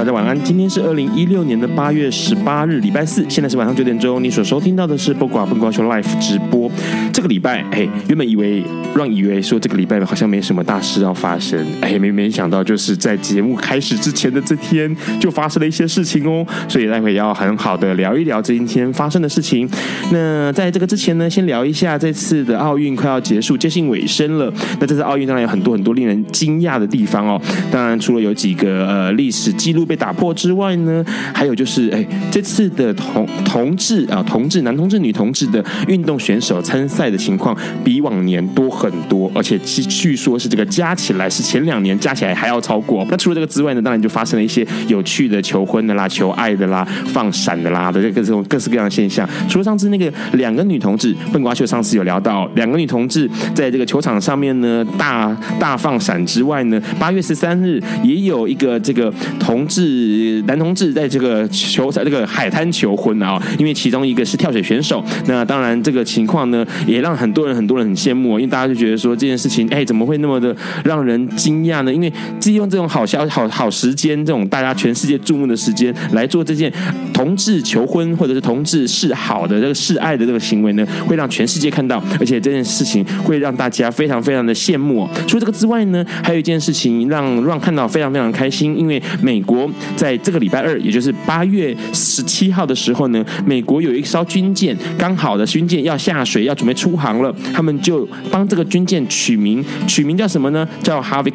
大家晚安。今天是二零一六年的八月十八日，礼拜四，现在是晚上九点钟。你所收听到的是《不寡不寡秀》Live 直播。这个礼拜，哎，原本以为让以为说这个礼拜好像没什么大事要发生，哎，没没想到就是在节目开始之前的这天就发生了一些事情哦。所以待会要很好的聊一聊今天发生的事情。那在这个之前呢，先聊一下这次的奥运快要结束，接近尾声了。那这次奥运当然有很多很多令人惊讶的地方哦。当然，除了有几个呃历史。记录被打破之外呢，还有就是，哎，这次的同同志啊，同志男同志、女同志的运动选手参赛的情况比往年多很多，而且据据说是这个加起来是前两年加起来还要超过。那除了这个之外呢，当然就发生了一些有趣的求婚的啦、求爱的啦、放闪的啦的这个这种各式各样的现象。除了上次那个两个女同志，笨瓜秀上次有聊到两个女同志在这个球场上面呢大大放闪之外呢，八月十三日也有一个这个。同志是男同志在这个球赛这个海滩求婚啊，因为其中一个是跳水选手。那当然这个情况呢，也让很多人很多人很羡慕，因为大家就觉得说这件事情，哎，怎么会那么的让人惊讶呢？因为利用这种好消好好时间，这种大家全世界注目的时间来做这件同志求婚或者是同志示好的这个示爱的这个行为呢，会让全世界看到，而且这件事情会让大家非常非常的羡慕。除了这个之外呢，还有一件事情让让看到非常非常开心，因为美国在这个礼拜二，也就是八月十七号的时候呢，美国有一艘军舰，刚好的军舰要下水，要准备出航了。他们就帮这个军舰取名，取名叫什么呢？叫哈维，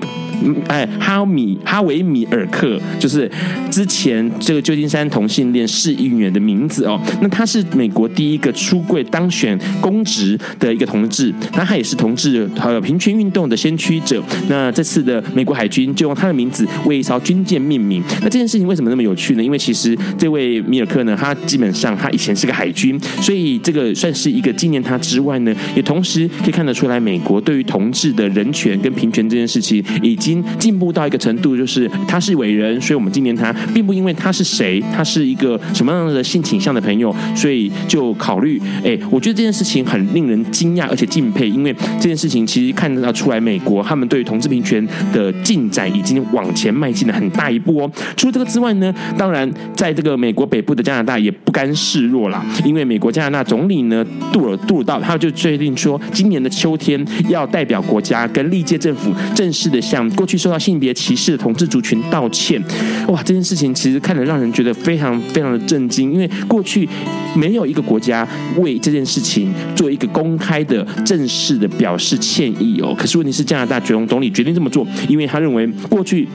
哎，哈米哈维米尔克，就是之前这个旧金山同性恋市议员的名字哦。那他是美国第一个出柜当选公职的一个同志，那他也是同志还有平权运动的先驱者。那这次的美国海军就用他的名字为一艘军舰命名。那这件事情为什么那么有趣呢？因为其实这位米尔克呢，他基本上他以前是个海军，所以这个算是一个纪念他之外呢，也同时可以看得出来，美国对于同志的人权跟平权这件事情已经进步到一个程度，就是他是伟人，所以我们纪念他，并不因为他是谁，他是一个什么样的性倾向的朋友，所以就考虑。哎，我觉得这件事情很令人惊讶而且敬佩，因为这件事情其实看得到出来，美国他们对于同志平权的进展已经往前迈进了很大一步哦。除了这个之外呢，当然，在这个美国北部的加拿大也不甘示弱啦，因为美国加拿大总理呢杜尔杜尔道他就决定说，今年的秋天要代表国家跟历届政府正式的向过去受到性别歧视的同志族群道歉。哇，这件事情其实看得让人觉得非常非常的震惊，因为过去没有一个国家为这件事情做一个公开的正式的表示歉意哦。可是问题是加拿大总总理决定这么做，因为他认为过去。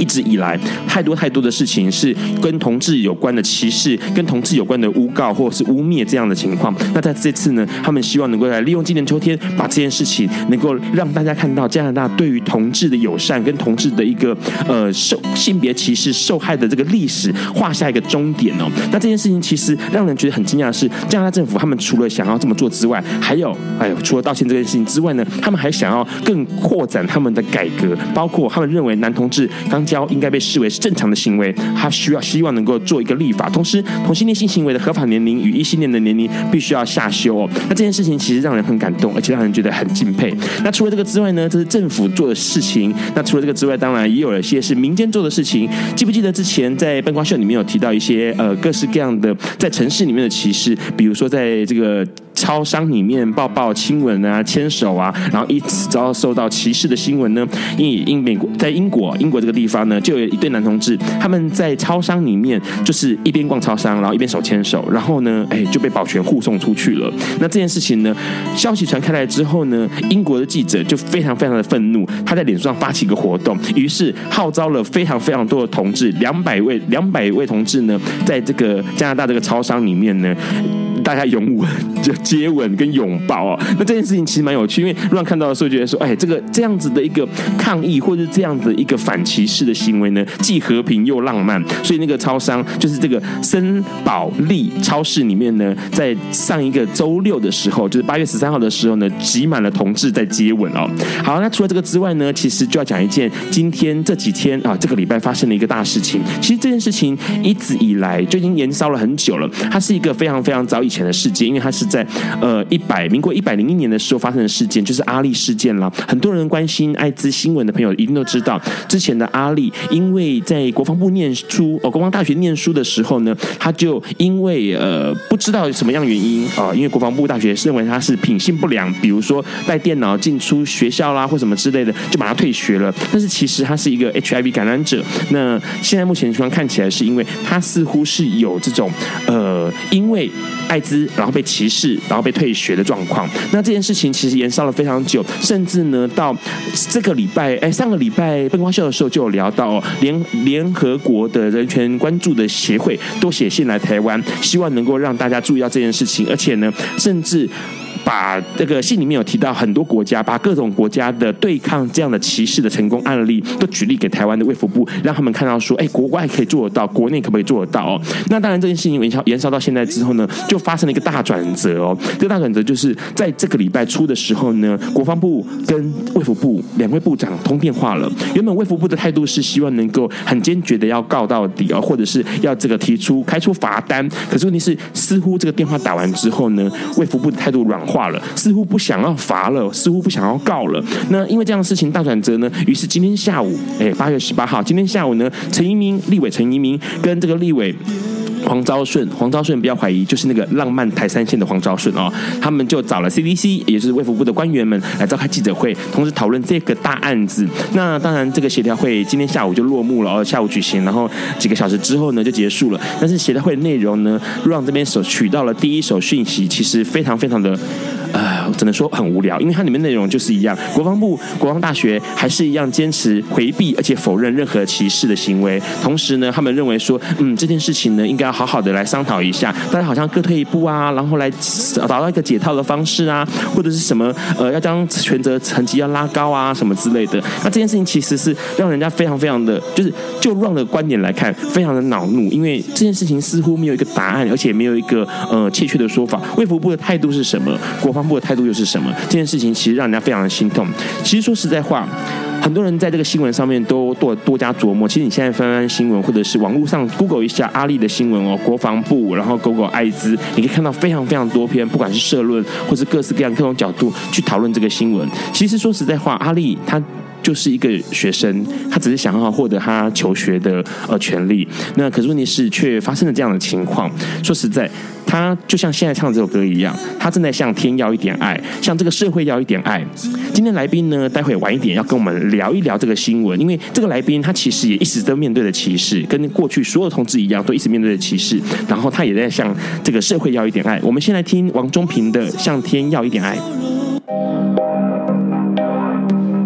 一直以来，太多太多的事情是跟同志有关的歧视，跟同志有关的诬告或者是污蔑这样的情况。那在这次呢，他们希望能够来利用今年秋天，把这件事情能够让大家看到加拿大对于同志的友善，跟同志的一个呃受性别歧视受害的这个历史画下一个终点哦。那这件事情其实让人觉得很惊讶的是，加拿大政府他们除了想要这么做之外，还有哎呦，除了道歉这件事情之外呢，他们还想要更扩展他们的改革，包括他们认为男同志刚。交应该被视为是正常的行为，他需要希望能够做一个立法，同时同性恋性行为的合法年龄与异性恋的年龄必须要下修哦。那这件事情其实让人很感动，而且让人觉得很敬佩。那除了这个之外呢，这是政府做的事情。那除了这个之外，当然也有一些是民间做的事情。记不记得之前在笨瓜秀里面有提到一些呃各式各样的在城市里面的歧视，比如说在这个。超商里面抱抱亲吻啊、牵手啊，然后一直遭受到歧视的新闻呢？因英美国在英国英国这个地方呢，就有一对男同志，他们在超商里面就是一边逛超商，然后一边手牵手，然后呢，哎，就被保全护送出去了。那这件事情呢，消息传开来之后呢，英国的记者就非常非常的愤怒，他在脸书上发起一个活动，于是号召了非常非常多的同志，两百位两百位同志呢，在这个加拿大这个超商里面呢。大家拥吻、就接吻跟拥抱啊，那这件事情其实蛮有趣，因为乱看到的时候觉得说，哎，这个这样子的一个抗议，或者是这样的一个反歧视的行为呢，既和平又浪漫。所以那个超商就是这个森宝利超市里面呢，在上一个周六的时候，就是八月十三号的时候呢，挤满了同志在接吻哦。好，那除了这个之外呢，其实就要讲一件今天这几天啊，这个礼拜发生的一个大事情。其实这件事情一直以来就已经延烧了很久了，它是一个非常非常早以前的事件，因为它是在呃一百民国一百零一年的时候发生的事件，就是阿莉事件了。很多人关心艾滋新闻的朋友一定都知道，之前的阿莉因为在国防部念书，哦，国防大学念书的时候呢，他就因为呃不知道什么样原因啊，因为国防部大学认为他是品性不良，比如说带电脑进出学校啦或什么之类的，就把他退学了。但是其实他是一个 HIV 感染者。那现在目前情况看起来是因为他似乎是有这种呃因为艾滋。然后被歧视，然后被退学的状况。那这件事情其实延烧了非常久，甚至呢，到这个礼拜，哎，上个礼拜灯光秀的时候就有聊到哦，联联合国的人权关注的协会都写信来台湾，希望能够让大家注意到这件事情，而且呢，甚至。把这个信里面有提到很多国家，把各种国家的对抗这样的歧视的成功案例都举例给台湾的卫福部，让他们看到说，哎，国外可以做得到，国内可不可以做得到哦？那当然，这件事情延烧延烧到现在之后呢，就发生了一个大转折哦。这个大转折就是在这个礼拜初的时候呢，国防部跟卫福部两位部长通电话了。原本卫福部的态度是希望能够很坚决的要告到底哦，或者是要这个提出开出罚单。可是问题是，似乎这个电话打完之后呢，卫福部的态度软化。化了，似乎不想要罚了，似乎不想要告了。那因为这样的事情大转折呢，于是今天下午，哎，八月十八号，今天下午呢，陈一鸣立委陈一鸣跟这个立委黄昭顺，黄昭顺不要怀疑，就是那个浪漫台三线的黄昭顺哦，他们就找了 CDC，也就是卫福部的官员们来召开记者会，同时讨论这个大案子。那当然，这个协调会今天下午就落幕了，哦，下午举行，然后几个小时之后呢就结束了。但是协调会的内容呢，让这边所取到了第一手讯息，其实非常非常的。呃，只能说很无聊，因为它里面内容就是一样，国防部、国防大学还是一样坚持回避而且否认任何歧视的行为。同时呢，他们认为说，嗯，这件事情呢，应该要好好的来商讨一下，大家好像各退一步啊，然后来找到一个解套的方式啊，或者是什么呃，要将权责层级要拉高啊，什么之类的。那这件事情其实是让人家非常非常的，就是就 Ron 的观点来看，非常的恼怒，因为这件事情似乎没有一个答案，而且没有一个呃确切的说法。卫福部的态度是什么？国防部的态度又是什么？这件事情其实让人家非常的心痛。其实说实在话，很多人在这个新闻上面都多多加琢磨。其实你现在翻翻新闻，或者是网络上 Google 一下阿力的新闻哦，国防部，然后 Google 艾滋，你可以看到非常非常多篇，不管是社论，或是各式各样各种角度去讨论这个新闻。其实说实在话，阿力他。就是一个学生，他只是想要获得他求学的呃权利。那可是问题是，却发生了这样的情况。说实在，他就像现在唱这首歌一样，他正在向天要一点爱，向这个社会要一点爱。今天来宾呢，待会晚一点要跟我们聊一聊这个新闻，因为这个来宾他其实也一直都面对着歧视，跟过去所有同志一样，都一直面对着歧视。然后他也在向这个社会要一点爱。我们先来听王中平的《向天要一点爱》。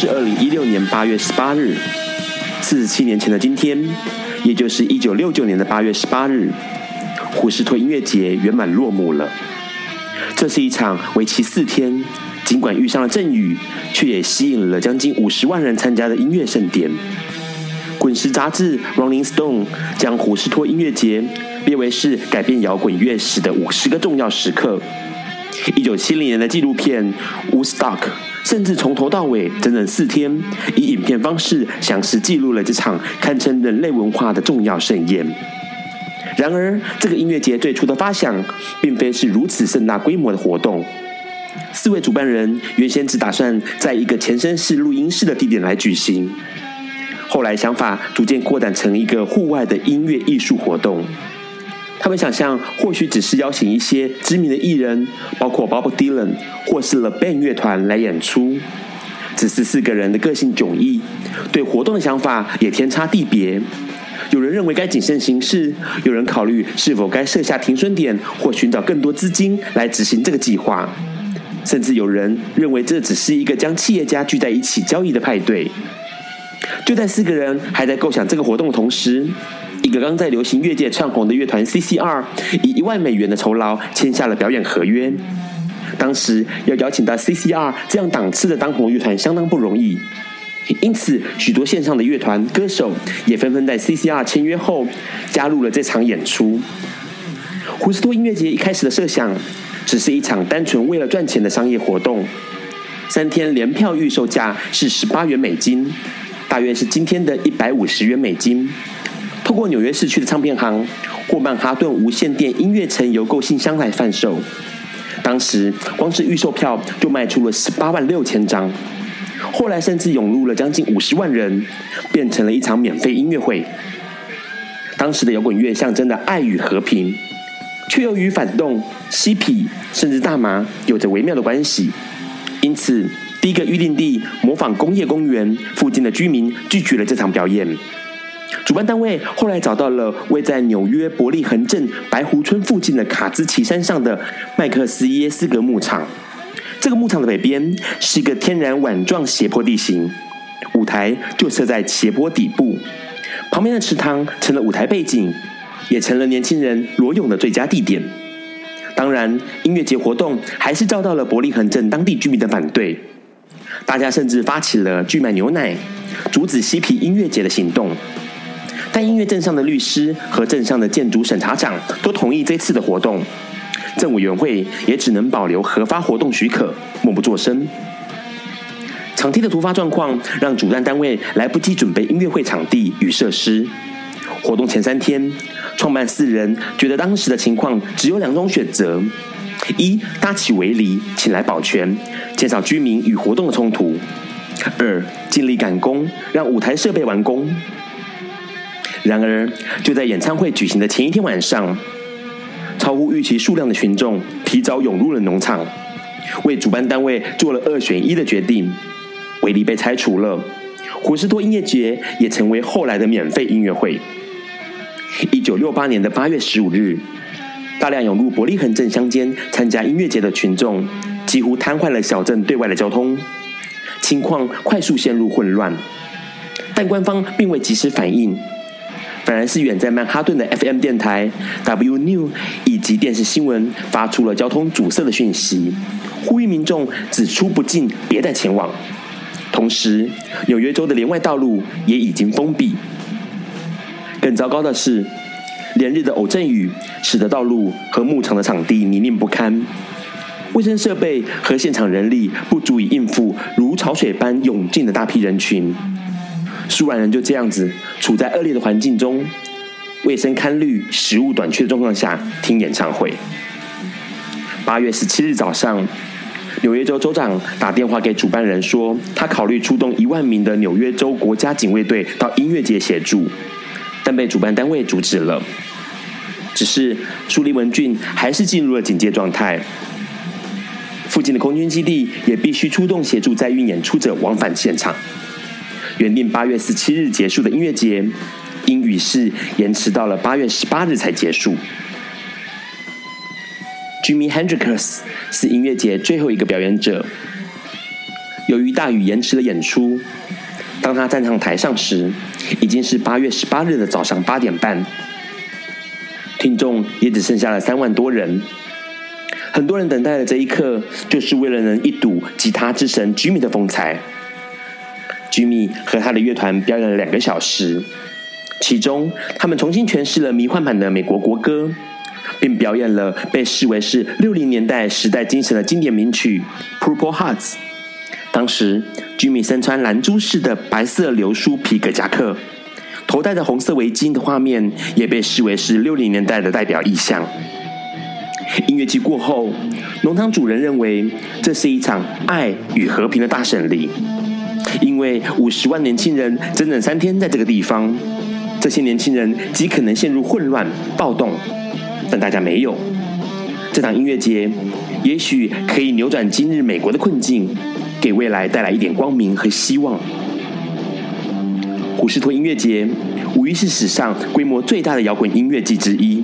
是二零一六年八月十八日，四十七年前的今天，也就是一九六九年的八月十八日，胡士托音乐节圆满落幕了。这是一场为期四天，尽管遇上了阵雨，却也吸引了将近五十万人参加的音乐盛典。滚石杂志《Rolling Stone》将胡斯托音乐节列为是改变摇滚乐史的五十个重要时刻。一九七零年的纪录片《Woodstock》甚至从头到尾整整四天，以影片方式详实记录了这场堪称人类文化的重要盛宴。然而，这个音乐节最初的发想，并非是如此盛大规模的活动。四位主办人原先只打算在一个前身是录音室的地点来举行。后来想法逐渐扩展成一个户外的音乐艺术活动。他们想象或许只是邀请一些知名的艺人，包括 Bob Dylan 或是 The Band 乐团来演出。只是四个人的个性迥异，对活动的想法也天差地别。有人认为该谨慎行事，有人考虑是否该设下停损点或寻找更多资金来执行这个计划，甚至有人认为这只是一个将企业家聚在一起交易的派对。就在四个人还在构想这个活动的同时，一个刚在流行乐界窜红的乐团 CCR 以一万美元的酬劳签下了表演合约。当时要邀请到 CCR 这样档次的当红乐团相当不容易，因此许多线上的乐团歌手也纷纷在 CCR 签约后加入了这场演出。胡斯托音乐节一开始的设想只是一场单纯为了赚钱的商业活动，三天联票预售价是十八元美金。大约是今天的一百五十元美金，透过纽约市区的唱片行或曼哈顿无线电音乐城邮购信箱来贩售。当时光是预售票就卖出了十八万六千张，后来甚至涌入了将近五十万人，变成了一场免费音乐会。当时的摇滚乐象征的爱与和平，却又与反动、嬉皮甚至大麻有着微妙的关系，因此。第一个预定地模仿工业公园附近的居民拒绝了这场表演。主办单位后来找到了位在纽约伯利恒镇白湖村附近的卡兹奇山上的麦克斯耶斯格牧场。这个牧场的北边是一个天然碗状斜坡地形，舞台就设在斜坡底部，旁边的池塘成了舞台背景，也成了年轻人裸泳的最佳地点。当然，音乐节活动还是遭到了伯利恒镇当地居民的反对。大家甚至发起了拒买牛奶、阻止嬉皮音乐节的行动，但音乐镇上的律师和镇上的建筑审查长都同意这次的活动，政委员会也只能保留核发活动许可，默不作声。场地的突发状况让主办单位来不及准备音乐会场地与设施。活动前三天，创办四人觉得当时的情况只有两种选择。一搭起围篱，请来保全，减少居民与活动的冲突；二尽力赶工，让舞台设备完工。然而，就在演唱会举行的前一天晚上，超乎预期数量的群众提早涌入了农场，为主办单位做了二选一的决定，围篱被拆除了，胡士托音乐节也成为后来的免费音乐会。一九六八年的八月十五日。大量涌入伯利恒镇乡间参加音乐节的群众，几乎瘫痪了小镇对外的交通，情况快速陷入混乱。但官方并未及时反应，反而是远在曼哈顿的 FM 电台 W New 以及电视新闻发出了交通阻塞的讯息，呼吁民众只出不进，别再前往。同时，纽约州的连外道路也已经封闭。更糟糕的是，连日的偶阵雨使得道路和牧场的场地泥泞不堪，卫生设备和现场人力不足以应付如潮水般涌进的大批人群，数万人就这样子处在恶劣的环境中，卫生堪虑、食物短缺的状况下听演唱会。八月十七日早上，纽约州州长打电话给主办人说，他考虑出动一万名的纽约州国家警卫队到音乐节协助，但被主办单位阻止了。只是苏利文郡还是进入了警戒状态，附近的空军基地也必须出动协助在运演出者往返现场。原定八月十七日结束的音乐节，因雨势延迟到了八月十八日才结束。Jimi Hendrix 是音乐节最后一个表演者，由于大雨延迟了演出，当他站上台上时，已经是八月十八日的早上八点半。听众也只剩下了三万多人。很多人等待的这一刻，就是为了能一睹吉他之神 Jimmy 的风采。Jimmy 和他的乐团表演了两个小时，其中他们重新诠释了迷幻版的美国国歌，并表演了被视为是六零年代时代精神的经典名曲《Purple Hearts》。当时，Jimmy 身穿蓝珠式的白色流苏皮革夹克，头戴着红色围巾的画面，也被视为是六零年代的代表意象。音乐季过后，农场主人认为这是一场爱与和平的大胜利，因为五十万年轻人整整三天在这个地方，这些年轻人极可能陷入混乱暴动，但大家没有。这场音乐节也许可以扭转今日美国的困境，给未来带来一点光明和希望。胡士托音乐节无疑是史上规模最大的摇滚音乐季之一。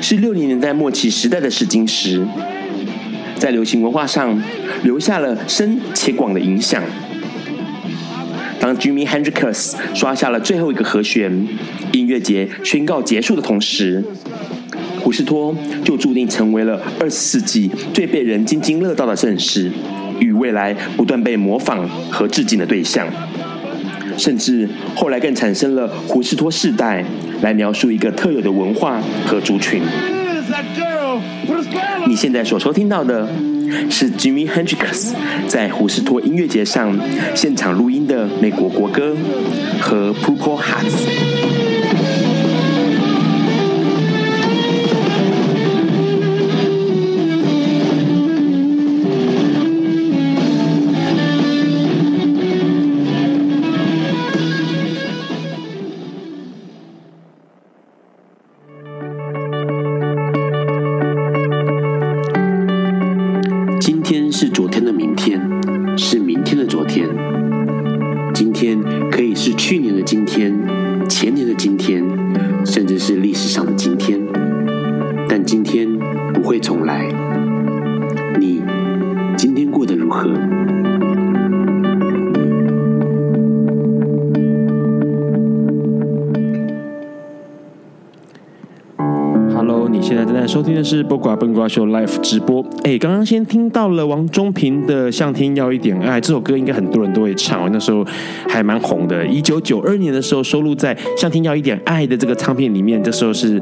是六零年代末期时代的试金石，在流行文化上留下了深且广的影响。当 Jimi Hendrix 刷下了最后一个和弦，音乐节宣告结束的同时，胡士托就注定成为了二十世纪最被人津津乐道的盛事，与未来不断被模仿和致敬的对象。甚至后来更产生了胡士托世代。来描述一个特有的文化和族群。你现在所收听到的是 Jimmy Hendrix 在胡斯托音乐节上现场录音的美国国歌和 Purple Hearts。是播瓜笨瓜秀 Live 直播。哎，刚刚先听到了王中平的《向天要一点爱》这首歌，应该很多人都会唱。那时候还蛮红的。一九九二年的时候，收录在《向天要一点爱》的这个唱片里面。这时候是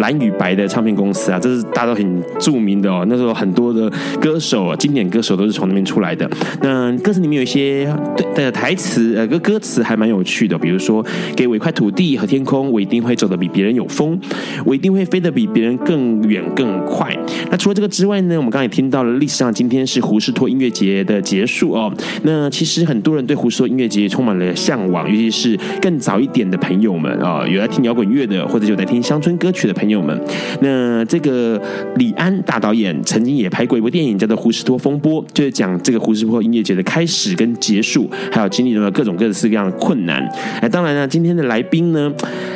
蓝与白的唱片公司啊，这是大家都很著名的哦。那时候很多的歌手啊，经典歌手都是从那边出来的。那歌词里面有一些对的台词，呃，歌歌词还蛮有趣的。比如说，给我一块土地和天空，我一定会走得比别人有风，我一定会飞得比别人更远更快。那除了这个之外呢，我们刚才也听到了历史上今天是胡适托音乐节的结束哦。那其实很多人对胡适托音乐节充满了向往，尤其是更早一点的朋友们啊、哦，有在听摇滚乐的，或者有在听乡村歌曲的朋友们。那这个李安大导演曾经也拍过一部电影叫做《胡适托风波》，就是讲这个胡适托音乐节的开始跟结束，还有经历了各种各式各样的困难。哎，当然呢，今天的来宾呢，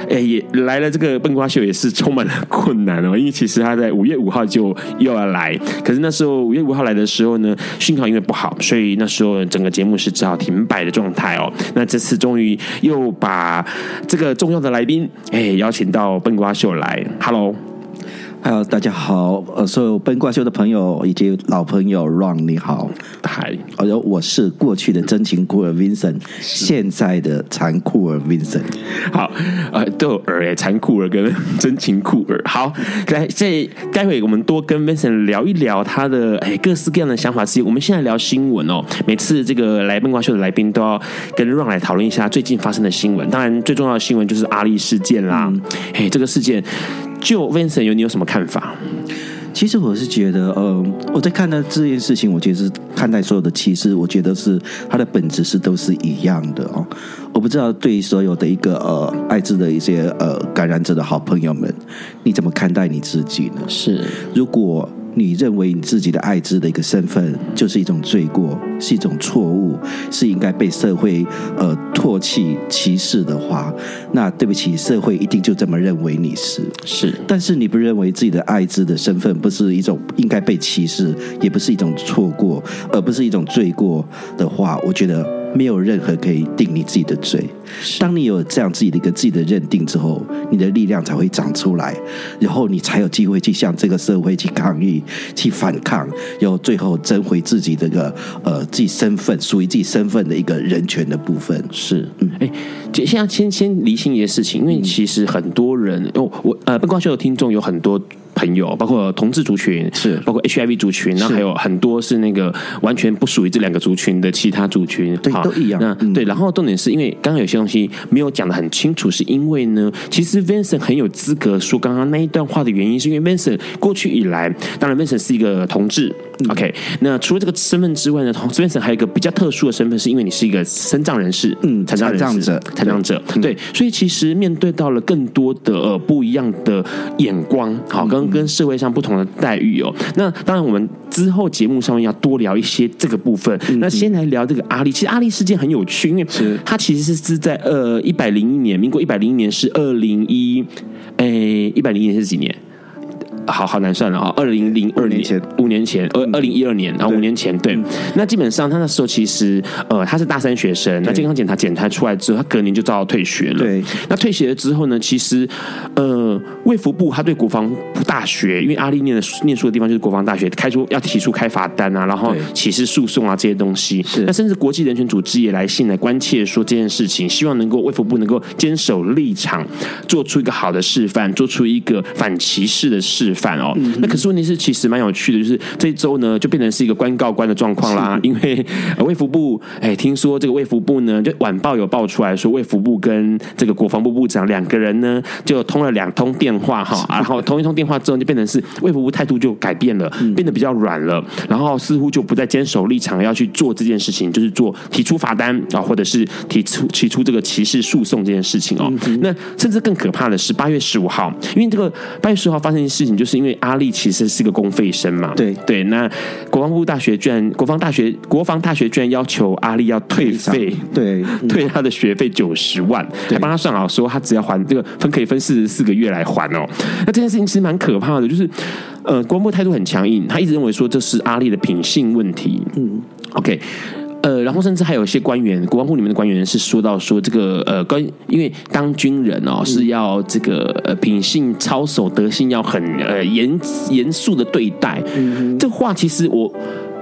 哎，也来了这个笨瓜秀也是充满了困难哦，因为其实。他在五月五号就又要来，可是那时候五月五号来的时候呢，讯号因为不好，所以那时候整个节目是只好停摆的状态哦。那这次终于又把这个重要的来宾哎邀请到笨瓜秀来，Hello。Hello，大家好，呃，所有笨瓜秀的朋友以及老朋友 Ron，你好，嗨，呃，我是过去的真情酷儿 Vincent，现在的残酷儿 Vincent，好，呃，都有儿哎，残酷儿跟真情酷儿，好，来，这待会我们多跟 Vincent 聊一聊他的哎各式各样的想法。之一，我们现在聊新闻哦，每次这个来笨瓜秀的来宾都要跟 Ron 来讨论一下最近发生的新闻，当然最重要的新闻就是阿力事件啦，哎、嗯，这个事件。就 Vincent 有你有什么看法？其实我是觉得，呃，我在看待这件事情，我觉得是看待所有的歧视，我觉得是它的本质是都是一样的哦。我不知道对于所有的一个呃艾滋的一些呃感染者的好朋友们，你怎么看待你自己呢？是如果。你认为你自己的艾滋的一个身份就是一种罪过，是一种错误，是应该被社会呃唾弃、歧视的话，那对不起，社会一定就这么认为你是是。但是你不认为自己的艾滋的身份不是一种应该被歧视，也不是一种错过，而不是一种罪过的话，我觉得。没有任何可以定你自己的罪。当你有这样自己的一个自己的认定之后，你的力量才会长出来，然后你才有机会去向这个社会去抗议、去反抗，然后最后争回自己这个呃自己身份属于自己身份的一个人权的部分。是，嗯，哎，现在先先厘清一些事情，因为其实很多人，哦，我呃，笨瓜秀的听众有很多。朋友，包括同志族群，是。包括 HIV 族群，那还有很多是那个完全不属于这两个族群的其他族群，对，都一样。那、嗯、对，然后重点是因为刚刚有些东西没有讲的很清楚，是因为呢，其实 Vincent 很有资格说刚刚那一段话的原因，是因为 Vincent 过去以来，当然 Vincent 是一个同志、嗯、，OK。那除了这个身份之外呢，Vincent 还有一个比较特殊的身份，是因为你是一个身障人士，嗯，残障人士，残障者，对，对，所以其实面对到了更多的呃不一样的眼光，好，跟跟社会上不同。的待遇哦，那当然，我们之后节目上面要多聊一些这个部分。嗯、那先来聊这个阿力，其实阿力事件很有趣，因为他其实是是在呃一百零一年，民国一百零一年是二零一，哎，一百零一年是几年？好好难算了啊！二零零二年前，五年前，二二零一二年，然后五年前，对。那基本上他那时候其实呃他是大三学生，那健康检查检查出来之后，他隔年就遭到退学了。对。那退学了之后呢，其实呃卫福部他对国防大学，因为阿丽念的念书的地方就是国防大学，开出要提出开罚单啊，然后起司诉讼啊这些东西。是。那甚至国际人权组织也来信来关切说这件事情，希望能够卫福部能够坚守立场，做出一个好的示范，做出一个反歧视的示范。反哦，那可是问题是，其实蛮有趣的，就是这一周呢，就变成是一个官告官的状况啦。因为卫福部，哎，听说这个卫福部呢，就晚报有爆出来说，卫福部跟这个国防部部长两个人呢，就通了两通电话哈，然后通一通电话之后，就变成是卫福部态度就改变了，变得比较软了，然后似乎就不再坚守立场要去做这件事情，就是做提出罚单啊，或者是提出提出这个歧视诉讼这件事情哦。那甚至更可怕的是，八月十五号，因为这个八月十五号发生的事情就是。是因为阿力其实是个公费生嘛？对对，那国防部大学居然，国防大学国防大学居然要求阿力要退费，对，退他的学费九十万，还帮他算好，说他只要还这个分可以分四十四个月来还哦。那这件事情其实蛮可怕的，就是呃，国防部态度很强硬，他一直认为说这是阿力的品性问题。嗯，OK。呃，然后甚至还有一些官员，国防部里面的官员是说到说这个呃，关因为当军人哦是要这个呃品性操守、德性要很呃严严肃的对待。嗯，这话其实我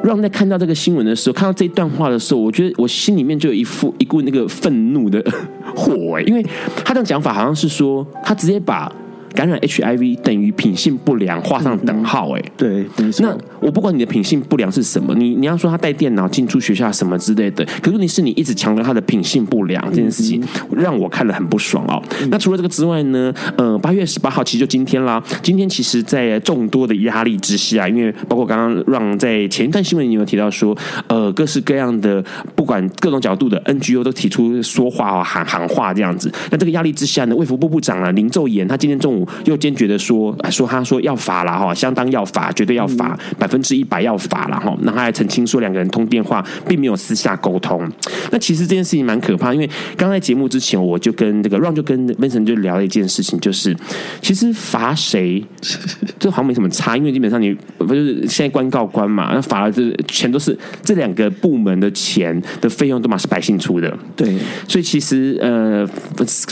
让在看到这个新闻的时候，看到这一段话的时候，我觉得我心里面就有一副一股那个愤怒的 火哎，因为他这样讲法好像是说他直接把。感染 HIV 等于品性不良，画上等号。哎，对，那我不管你的品性不良是什么，你你要说他带电脑进出学校什么之类的，可是问题是你一直强调他的品性不良这件事情，让我看了很不爽哦。那除了这个之外呢？呃，八月十八号其实就今天啦。今天其实，在众多的压力之下，因为包括刚刚让在前一段新闻里有提到说，呃，各式各样的不管各种角度的 NGO 都提出说话哦喊喊话这样子。那这个压力之下呢，卫福部部长啊林奏延，他今天中午。又坚决的说，说他说要罚了哈，相当要罚，绝对要罚，百分之一百要罚了哈。那他还澄清说，两个人通电话并没有私下沟通。那其实这件事情蛮可怕，因为刚在节目之前，我就跟这个 Ron 就跟 Vincent 就聊了一件事情，就是其实罚谁，这好像没什么差，因为基本上你不就是现在官告官嘛，那罚了这钱都是这两个部门的钱的费用都嘛是百姓出的，对，所以其实呃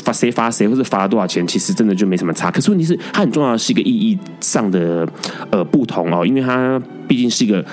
罚谁罚谁，或者罚了多少钱，其实真的就没什么差。可是问题是，它很重要的是一个意义上的呃不同哦，因为它毕竟是一个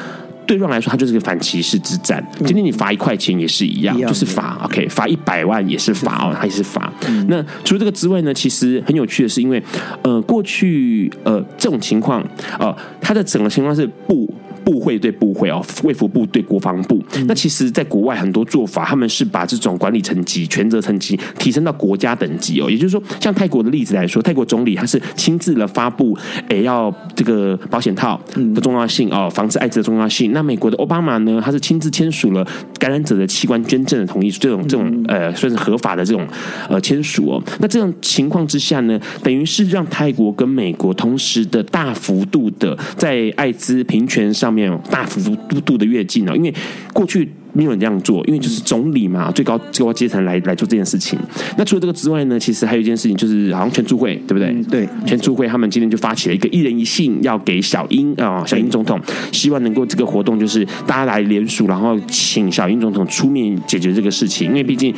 对 Ron 来说，它就是一个反歧视之战。今天你罚一块钱也是一样，就是罚 OK，罚一百万也是罚哦，它也是罚。那除了这个之外呢，其实很有趣的是，因为呃过去呃这种情况呃，它的整个情况是不。部会对部会哦，卫福部对国防部。那其实，在国外很多做法，他们是把这种管理层级、权责层级提升到国家等级哦。也就是说，像泰国的例子来说，泰国总理他是亲自了发布，诶，要这个保险套的重要性哦，防治艾滋的重要性。那美国的奥巴马呢，他是亲自签署了感染者的器官捐赠的同意书，这种这种呃，算是合法的这种呃签署哦。那这种情况之下呢，等于是让泰国跟美国同时的大幅度的在艾滋平权上面。大幅度度的跃进哦，因为过去没有人这样做，因为就是总理嘛，最高最高阶层来来做这件事情。那除了这个之外呢，其实还有一件事情，就是好像全促会对不对？嗯、对，全促会他们今天就发起了一个一人一信，要给小英啊、哦，小英总统，希望能够这个活动就是大家来联署，然后请小英总统出面解决这个事情，因为毕竟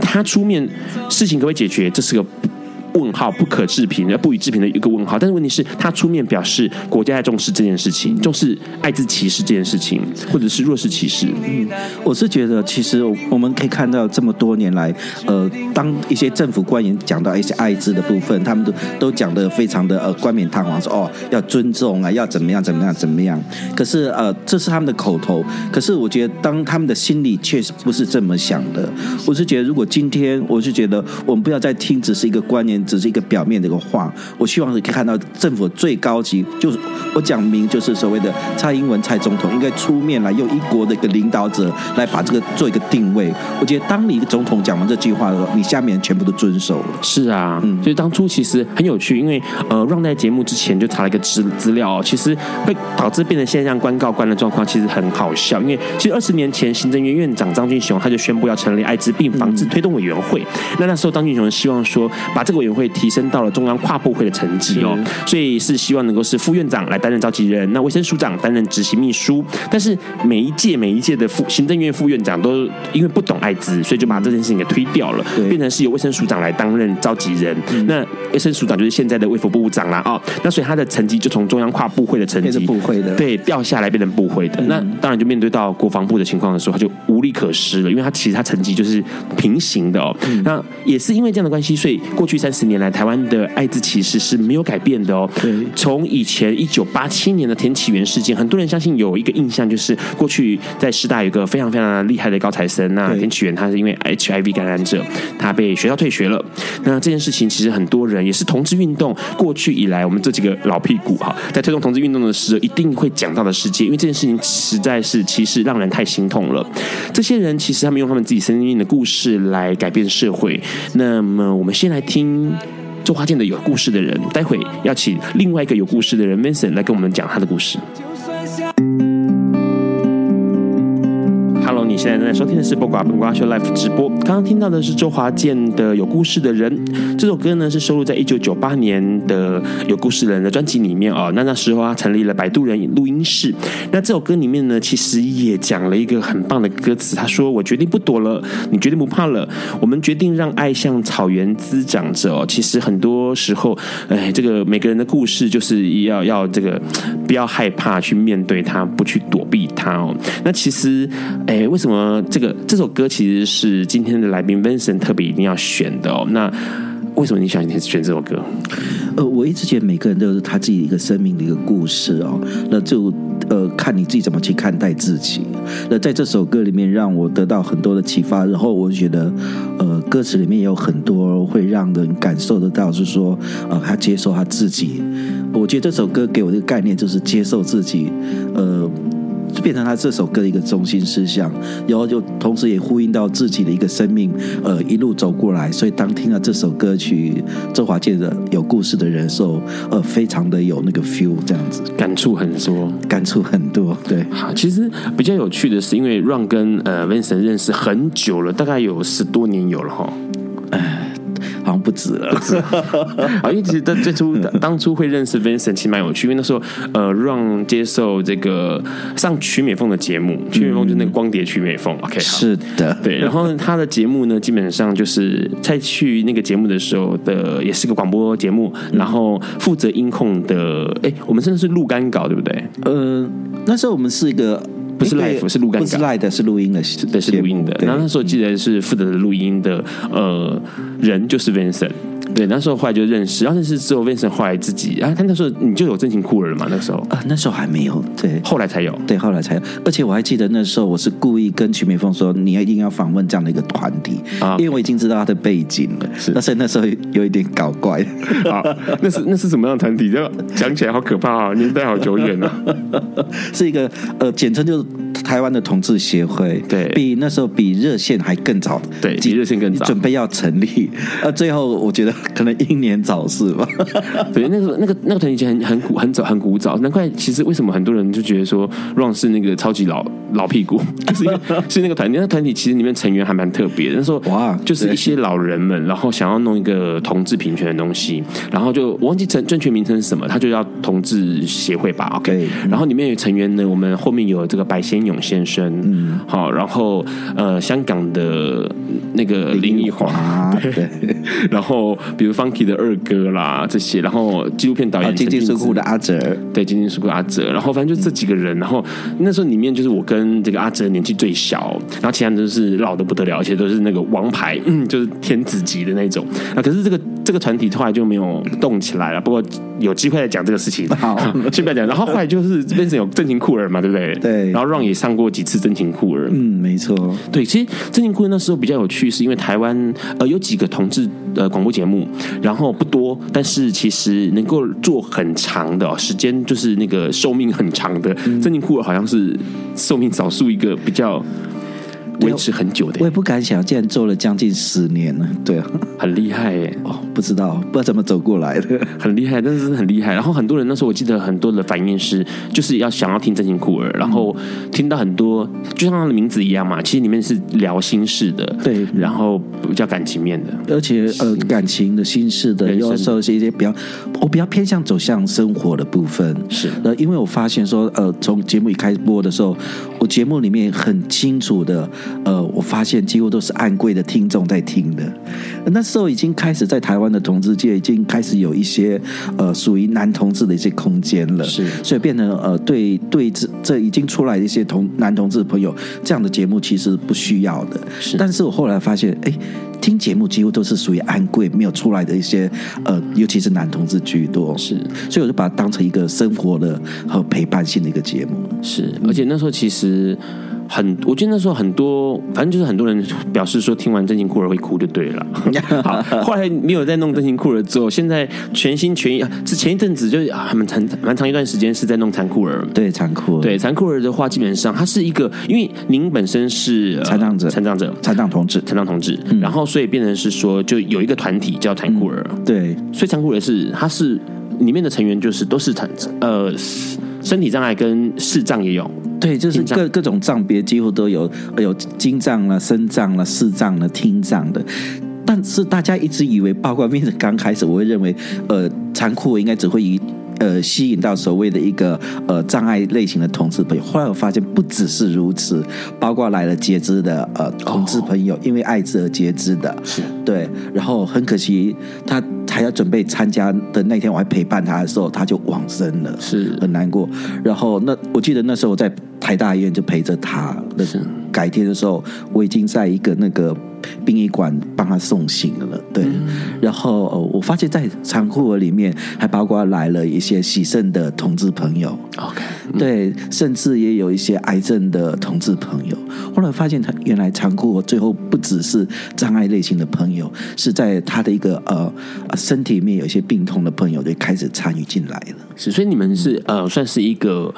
他出面，事情可不可以解决，这是个。问号不可置评，而不予置评的一个问号。但是问题是，他出面表示国家在重视这件事情，重视艾滋歧视这件事情，或者是弱势歧视。嗯，我是觉得，其实我们可以看到这么多年来，呃，当一些政府官员讲到一些艾滋的部分，他们都都讲得非常的呃冠冕堂皇，说哦要尊重啊，要怎么样怎么样怎么样。可是呃，这是他们的口头。可是我觉得，当他们的心里确实不是这么想的。我是觉得，如果今天，我是觉得，我们不要再听只是一个官员。只是一个表面的一个话，我希望可以看到政府最高级，就是我讲明，就是所谓的蔡英文蔡总统应该出面来，用一国的一个领导者来把这个做一个定位。我觉得当你一个总统讲完这句话的时候，你下面全部都遵守了。是啊，嗯，所以当初其实很有趣，因为呃，Ron 在节目之前就查了一个资资料，其实会导致变成现象官告官的状况，其实很好笑。因为其实二十年前，行政院院长张俊雄他就宣布要成立艾滋病防治推动委员会，嗯、那那时候张俊雄希望说把这个委员会提升到了中央跨部会的层级哦，所以是希望能够是副院长来担任召集人，那卫生署长担任执行秘书。但是每一届每一届的副行政院副院长都因为不懂艾滋，所以就把这件事情给推掉了，变成是由卫生署长来担任召集人。那卫生署长就是现在的卫福部长了哦，那所以他的层级就从中央跨部会的层级部会的对掉下来变成部会的。那当然就面对到国防部的情况的时候，他就无力可施了，因为他其实他层级就是平行的哦。那也是因为这样的关系，所以过去三十年来台湾。的艾滋歧视是没有改变的哦。从以前一九八七年的田启源事件，很多人相信有一个印象，就是过去在师大有一个非常非常厉害的高材生，那田启源他是因为 HIV 感染者，他被学校退学了。那这件事情其实很多人也是同志运动过去以来，我们这几个老屁股哈，在推动同志运动的时候一定会讲到的事件，因为这件事情实在是其实让人太心痛了。这些人其实他们用他们自己生命的故事来改变社会。那么我们先来听。做花店的有故事的人，待会要请另外一个有故事的人 Vincent 来跟我们讲他的故事。现在正在收听的是《八卦本瓜秀》Live 直播。刚刚听到的是周华健的《有故事的人》这首歌呢，是收录在一九九八年的《有故事的人》的专辑里面啊。那那时候他成立了摆渡人录音室。那这首歌里面呢，其实也讲了一个很棒的歌词。他说：“我决定不躲了，你决定不怕了，我们决定让爱像草原滋长着。”哦，其实很多时候，哎，这个每个人的故事就是要要这个不要害怕去面对它，不去躲避它哦。那其实，哎，为什么？呃？这个这首歌其实是今天的来宾 Vincent 特别一定要选的哦。那为什么你想选这首歌？呃，我一直觉得每个人都有他自己一个生命的一个故事哦。那就呃，看你自己怎么去看待自己。那在这首歌里面，让我得到很多的启发。然后我觉得，呃，歌词里面也有很多会让人感受得到，是说，呃，他接受他自己。我觉得这首歌给我的概念就是接受自己。呃。就变成他这首歌的一个中心思想，然后就同时也呼应到自己的一个生命，呃，一路走过来。所以当听到这首歌曲，周华健的有故事的人时候，呃，非常的有那个 feel，这样子，感触很多，感触很多。对，好，其实比较有趣的是，因为 Ron 跟呃 Vincent 认识很久了，大概有十多年有了哈。好像不止了，啊，因为其实在最初当初会认识 Vincent 其实蛮有趣，因为那时候呃让接受这个上曲美凤的节目，曲美凤就是那个光碟曲美凤，OK，是的，对，然后他的节目呢，基本上就是在去那个节目的时候的，也是个广播节目，然后负责音控的，哎，我们真的是录干稿，对不对？呃，那时候我们是一个。不是 live，是录干稿，不是 live 的，是录音的，对，是录音的。然后那时候记得是负责录音的，呃，人就是 Vincent。对，那时候后来就认识，然后认识之后，Vincent 后来自己，啊，他那时候你就有真情酷儿了嘛？那时候啊，那时候还没有，对，后来才有，对，后来才有。而且我还记得那时候，我是故意跟曲美凤说，你一定要访问这样的一个团体啊，因为我已经知道他的背景了。是，但是那时候有一点搞怪。啊，那是那是什么样的团体？就讲起来好可怕啊，年代好久远啊。是一个呃，简称就是台湾的同志协会，对，比那时候比热线还更早，对，比热线更早，准备要成立，呃，最后我觉得可能英年早逝吧。对，那个那个那个团体很很古很早很古早，难怪其实为什么很多人就觉得说 Ron 是那个超级老老屁股，就是是那个团体，那个团体其实里面成员还蛮特别的。那时候哇，就是一些老人们，然后想要弄一个同志平权的东西，然后就我忘记正正确名称是什么，他就叫同志协会吧，OK。然后里面有成员呢，我们后面有这个白先勇先生，嗯，好，然后呃，香港的那个林奕华，对，然后比如 Funky 的二哥啦这些，然后纪录片导演金金书库的阿哲，对，金金书库阿哲，然后反正就这几个人，然后那时候里面就是我跟这个阿哲年纪最小，然后其他人都是老的不得了，而且都是那个王牌，嗯，就是天子级的那种啊。可是这个这个团体后来就没有动起来了，不过有机会再讲这个事情，好，先不要讲。然后后来就是变成有正经酷尔嘛，对不对？对。然后 Ron 也上过几次真情酷儿，嗯，没错。对，其实真情酷儿那时候比较有趣，是因为台湾呃有几个同志呃广播节目，然后不多，但是其实能够做很长的时间，就是那个寿命很长的。真情酷儿好像是寿命少数一个比较。维持很久的，我也不敢想，竟然做了将近十年了，对啊，很厉害耶！哦，不知道，不知道怎么走过来的，很厉害，但是很厉害。然后很多人那时候，我记得很多的反应是，就是要想要听真情酷儿，然后听到很多，就像他的名字一样嘛，其实里面是聊心事的，对，然后比较感情面的，而且呃，感情的心事的，有时候是一些比较，我比较偏向走向生活的部分，是。呃，因为我发现说，呃，从节目一开播的时候，我节目里面很清楚的。呃，我发现几乎都是暗柜的听众在听的，那时候已经开始在台湾的同志界已经开始有一些呃属于男同志的一些空间了，是，所以变成呃对对这这已经出来的一些同男同志的朋友，这样的节目其实不需要的，是，但是我后来发现，哎，听节目几乎都是属于暗柜没有出来的一些呃，尤其是男同志居多，是，所以我就把它当成一个生活的和陪伴性的一个节目，是，而且那时候其实。很，我记得那时候很多，反正就是很多人表示说听完真情酷儿会哭就对了。好，后来没有再弄真情酷儿之后，现在全心全意啊，是前一阵子就是啊，蛮长蛮长一段时间是在弄残酷儿。对，残酷儿。对，残酷儿的话，基本上它是一个，因为您本身是残障者，残障者，残障同志，残障同志，嗯、然后所以变成是说，就有一个团体叫残酷儿、嗯。对，所以残酷儿是，它是里面的成员就是都是残呃身体障碍跟视障也有。对，就是各各种障别几乎都有，有精障了、身障了、视障了、听障的。但是大家一直以为，包括 Vincent 刚开始，我会认为，呃，残酷应该只会以。呃，吸引到所谓的一个呃障碍类型的同志朋友，后来我发现不只是如此，包括来了截肢的呃同志朋友，因为艾滋而截肢的，是。对，然后很可惜，他还要准备参加的那天，我还陪伴他的时候，他就往生了，是。很难过。然后那我记得那时候我在台大医院就陪着他，那是改天的时候，我已经在一个那个。殡仪馆帮他送行了，对。嗯、然后我发现，在残酷儿里面，还包括来了一些喜肾的同志朋友，OK，、嗯、对，甚至也有一些癌症的同志朋友。后来发现，他原来仓库最后不只是障碍类型的朋友，是在他的一个呃身体里面有一些病痛的朋友，就开始参与进来了。是，所以你们是呃，算是一个。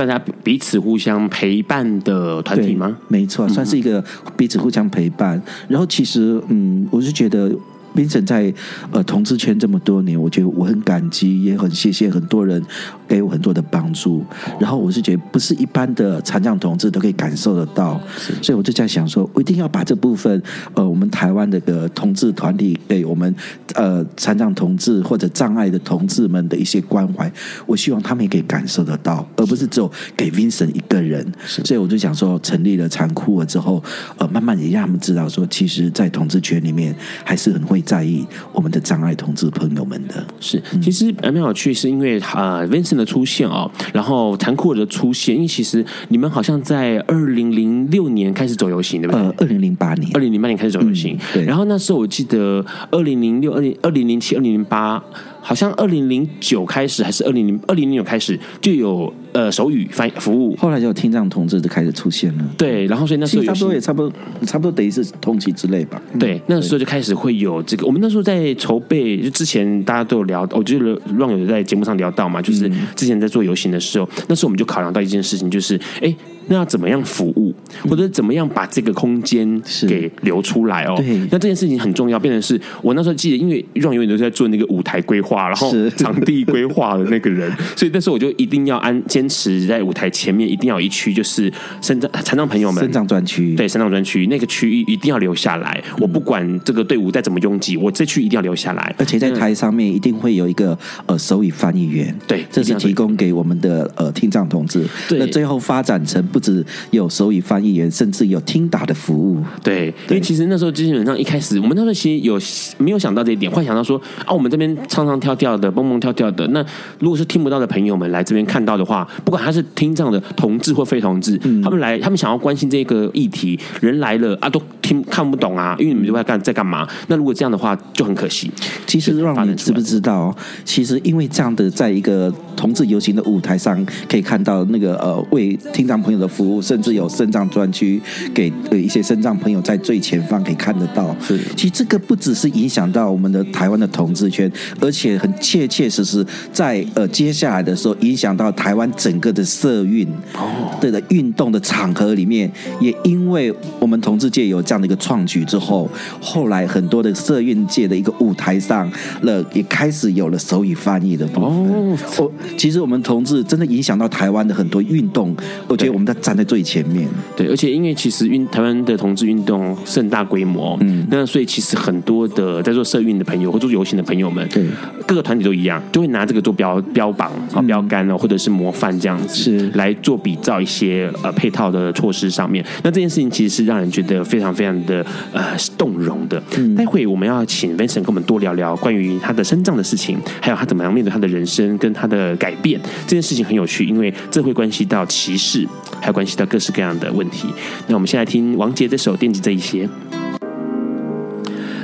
大家彼此互相陪伴的团体吗？没错，算是一个彼此互相陪伴。然后其实，嗯，我是觉得。Vincent 在呃同志圈这么多年，我觉得我很感激，也很谢谢很多人给我很多的帮助。然后我是觉得不是一般的残障同志都可以感受得到，所以我就在想说，我一定要把这部分呃我们台湾的个同志团体给我们呃残障同志或者障碍的同志们的一些关怀，我希望他们也可以感受得到，而不是只有给 Vincent 一个人。所以我就想说，成立了残酷了之后，呃，慢慢也让他们知道说，其实，在同志圈里面还是很会。在意我们的障碍同志朋友们的是，其实蛮有趣，是因为啊，Vincent 的出现哦，然后残酷的出现，因为其实你们好像在二零零六年开始走游行，对不对？呃，二零零八年，二零零八年开始走游行，嗯，对。然后那时候我记得二零零六、二零二零零七、二零零八。好像二零零九开始，还是二零零二零零九开始就有呃手语翻译服务，后来就有听障同志就开始出现了。对，然后所以那时候差不多也差不多差不多等于是同期之类吧。对，那个时候就开始会有这个。我们那时候在筹备，就之前大家都有聊，我觉得 Ron 有在节目上聊到嘛，就是之前在做游行的时候，那时候我们就考量到一件事情，就是哎。那要怎么样服务，或者怎么样把这个空间给留出来哦？对，那这件事情很重要，变成是我那时候记得，因为让永远都在做那个舞台规划，然后场地规划的那个人，所以那时候我就一定要安坚持在舞台前面，一定要有一区就是身障残障朋友们。身障专区，对，身障专区那个区域一定要留下来。我不管这个队伍再怎么拥挤，我这区一定要留下来，而且在台上面一定会有一个呃手语翻译员，对，这是提供给我们的呃听障同志。对，那最后发展成不止有手语翻译员，甚至有听打的服务。对，因为其实那时候基本上一开始，我们那时候其实有没有想到这一点，幻想到说啊，我们这边唱唱跳跳的，蹦蹦跳跳的，那如果是听不到的朋友们来这边看到的话，不管他是听障的同志或非同志，嗯、他们来，他们想要关心这个议题，人来了啊，都听看不懂啊，因为你们就在干在干嘛？那如果这样的话，就很可惜。其实让你知不知道？其实因为这样的，在一个同志游行的舞台上，可以看到那个呃为听障朋友的服务，甚至有肾脏专区给一些肾脏朋友在最前方可以看得到。是，其实这个不只是影响到我们的台湾的同志圈，而且很切切实实在呃接下来的时候，影响到台湾整个的社运哦，对的运动的场合里面，也因为我们同志界有这样的一个创举之后，后来很多的社运界的一个舞台上了，也开始有了手语翻译的部分。哦，其实我们同志真的影响到台湾的很多运动，我觉得我们在站在最前面。对，而且因为其实运台湾的同志运动盛大规模，嗯，那所以其实很多的在做社运的朋友或做游行的朋友们，对，各个团体都一样，就会拿这个做标标榜啊、标杆哦，或者是模范这样子，是来做比照一些呃配套的措施上面。那这件事情其实是让人觉得非常非常的呃动容的。嗯，待会我们要请 Vincent 跟我们多聊聊关于他的身障的事情，还有他怎么样面对他的人生跟他的改变。这件事情很有趣，因为这会关系到歧视，还有关系到各式各样的问题。那我们先来听王杰这首《惦记这一些》。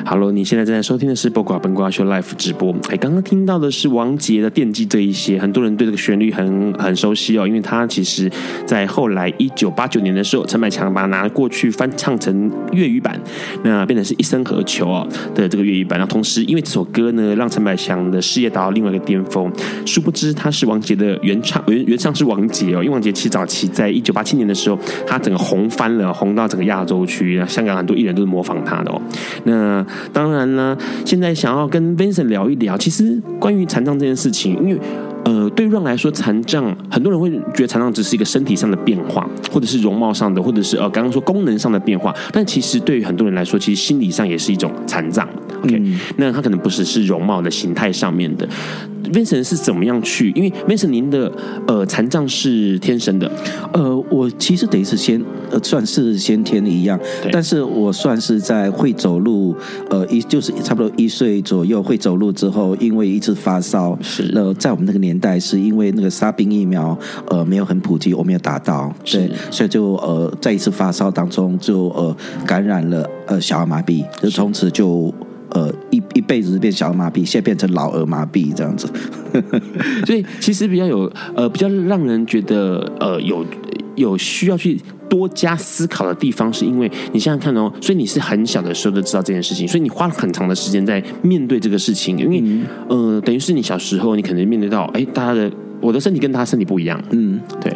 Hello，你现在正在收听的是《播瓜本瓜秀》Live 直播。哎，刚刚听到的是王杰的《惦记这一些》，很多人对这个旋律很很熟悉哦，因为他其实在后来一九八九年的时候，陈百强把它拿过去翻唱成粤语版，那变成是一生何求哦的这个粤语版。那同时，因为这首歌呢，让陈百强的事业达到另外一个巅峰。殊不知，他是王杰的原唱，原原唱是王杰哦。因为王杰其实早期在一九八七年的时候，他整个红翻了，红到整个亚洲区，香港很多艺人都是模仿他的哦。那当然呢，现在想要跟 Vincent 聊一聊，其实关于残障这件事情，因为呃，对于 Ron 来说，残障很多人会觉得残障只是一个身体上的变化，或者是容貌上的，或者是呃刚刚说功能上的变化，但其实对于很多人来说，其实心理上也是一种残障。OK，、嗯、那他可能不只是容貌的形态上面的。Vincent 是怎么样去？因为 Vincent 您的呃残障是天生的，呃，我其实等于是先呃算是先天一样，但是我算是在会走路，呃一就是差不多一岁左右会走路之后，因为一直发烧，是呃在我们那个年代是因为那个沙宾疫苗呃没有很普及，我没有打到，对，所以就呃在一次发烧当中就呃感染了呃小儿麻痹，就从此就。呃，一一辈子变小儿麻痹，现在变成老儿麻痹这样子 所以其实比较有呃，比较让人觉得呃有有需要去多加思考的地方，是因为你想想看哦，所以你是很小的时候就知道这件事情，所以你花了很长的时间在面对这个事情，因为、嗯、呃，等于是你小时候你可能面对到，哎，大家的我的身体跟他身体不一样，嗯，对。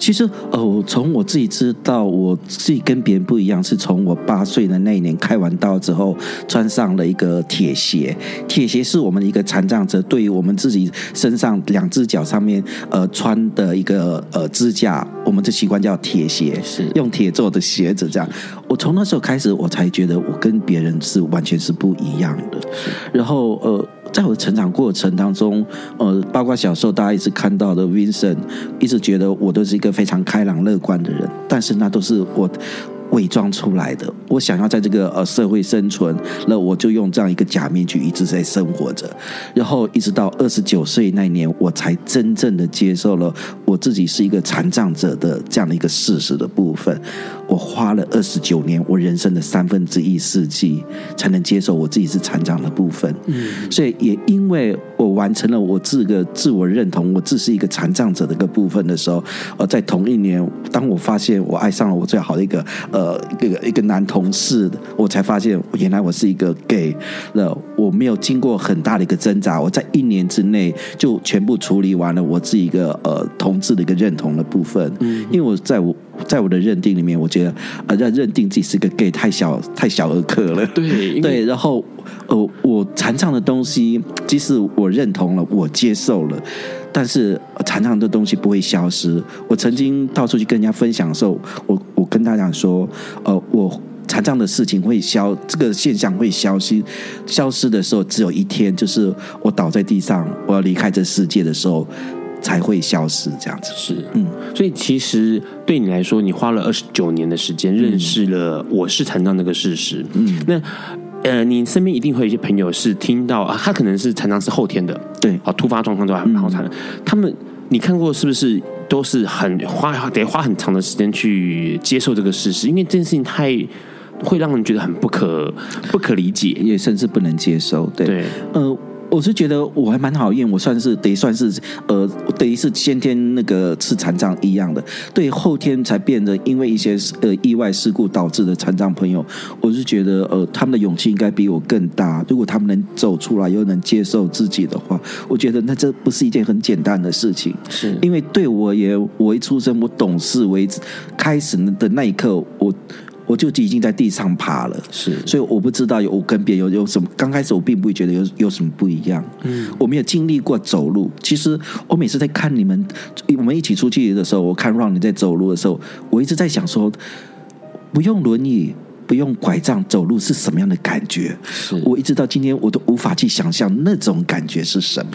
其实，呃，从我自己知道，我自己跟别人不一样，是从我八岁的那一年开完刀之后，穿上了一个铁鞋。铁鞋是我们的一个残障者对于我们自己身上两只脚上面呃穿的一个呃支架，我们这习惯叫铁鞋，是用铁做的鞋子。这样，我从那时候开始，我才觉得我跟别人是完全是不一样的。然后，呃。在我的成长过程当中，呃，包括小时候大家一直看到的 Vincent，一直觉得我都是一个非常开朗乐观的人，但是那都是我。伪装出来的，我想要在这个呃社会生存，那我就用这样一个假面具一直在生活着，然后一直到二十九岁那年，我才真正的接受了我自己是一个残障者的这样的一个事实的部分。我花了二十九年，我人生的三分之一世纪，才能接受我自己是残障的部分。嗯，所以也因为我完成了我自个自我认同，我自是一个残障者的一个部分的时候，而，在同一年，当我发现我爱上了我最好的一个呃。呃，一个一个男同事，我才发现原来我是一个 gay。那我没有经过很大的一个挣扎，我在一年之内就全部处理完了我自己一个呃同志的一个认同的部分。嗯，因为我在我在我的认定里面，我觉得呃，认认定自己是个 gay 太小太小儿科了。对对，然后呃，我残障的东西，即使我认同了，我接受了，但是残障的东西不会消失。我曾经到处去跟人家分享的时候，我我跟大家讲说，呃，我。常常的事情会消，这个现象会消失，消失的时候只有一天，就是我倒在地上，我要离开这世界的时候才会消失。这样子是，嗯，所以其实对你来说，你花了二十九年的时间认识了我是残障这个事实。嗯，那呃，你身边一定会有一些朋友是听到啊，他可能是残障是后天的，对，啊突发状况都还蛮好残的。他们你看过是不是都是很花得花很长的时间去接受这个事实？因为这件事情太。会让人觉得很不可不可理解，也甚至不能接受。对，对呃，我是觉得我还蛮讨厌，我算是等于算是呃，等于是先天那个是残障一样的，对，后天才变得因为一些呃意外事故导致的残障朋友，我是觉得呃，他们的勇气应该比我更大。如果他们能走出来，又能接受自己的话，我觉得那这不是一件很简单的事情。是因为对我也，我一出生，我懂事为止，开始的那一刻，我。我就已经在地上爬了，是，所以我不知道有我跟别人有有什么。刚开始我并不会觉得有有什么不一样，嗯，我没有经历过走路。其实我每次在看你们，我们一起出去的时候，我看 Ron 你在走路的时候，我一直在想说，不用轮椅、不用拐杖走路是什么样的感觉？是我一直到今天我都无法去想象那种感觉是什么。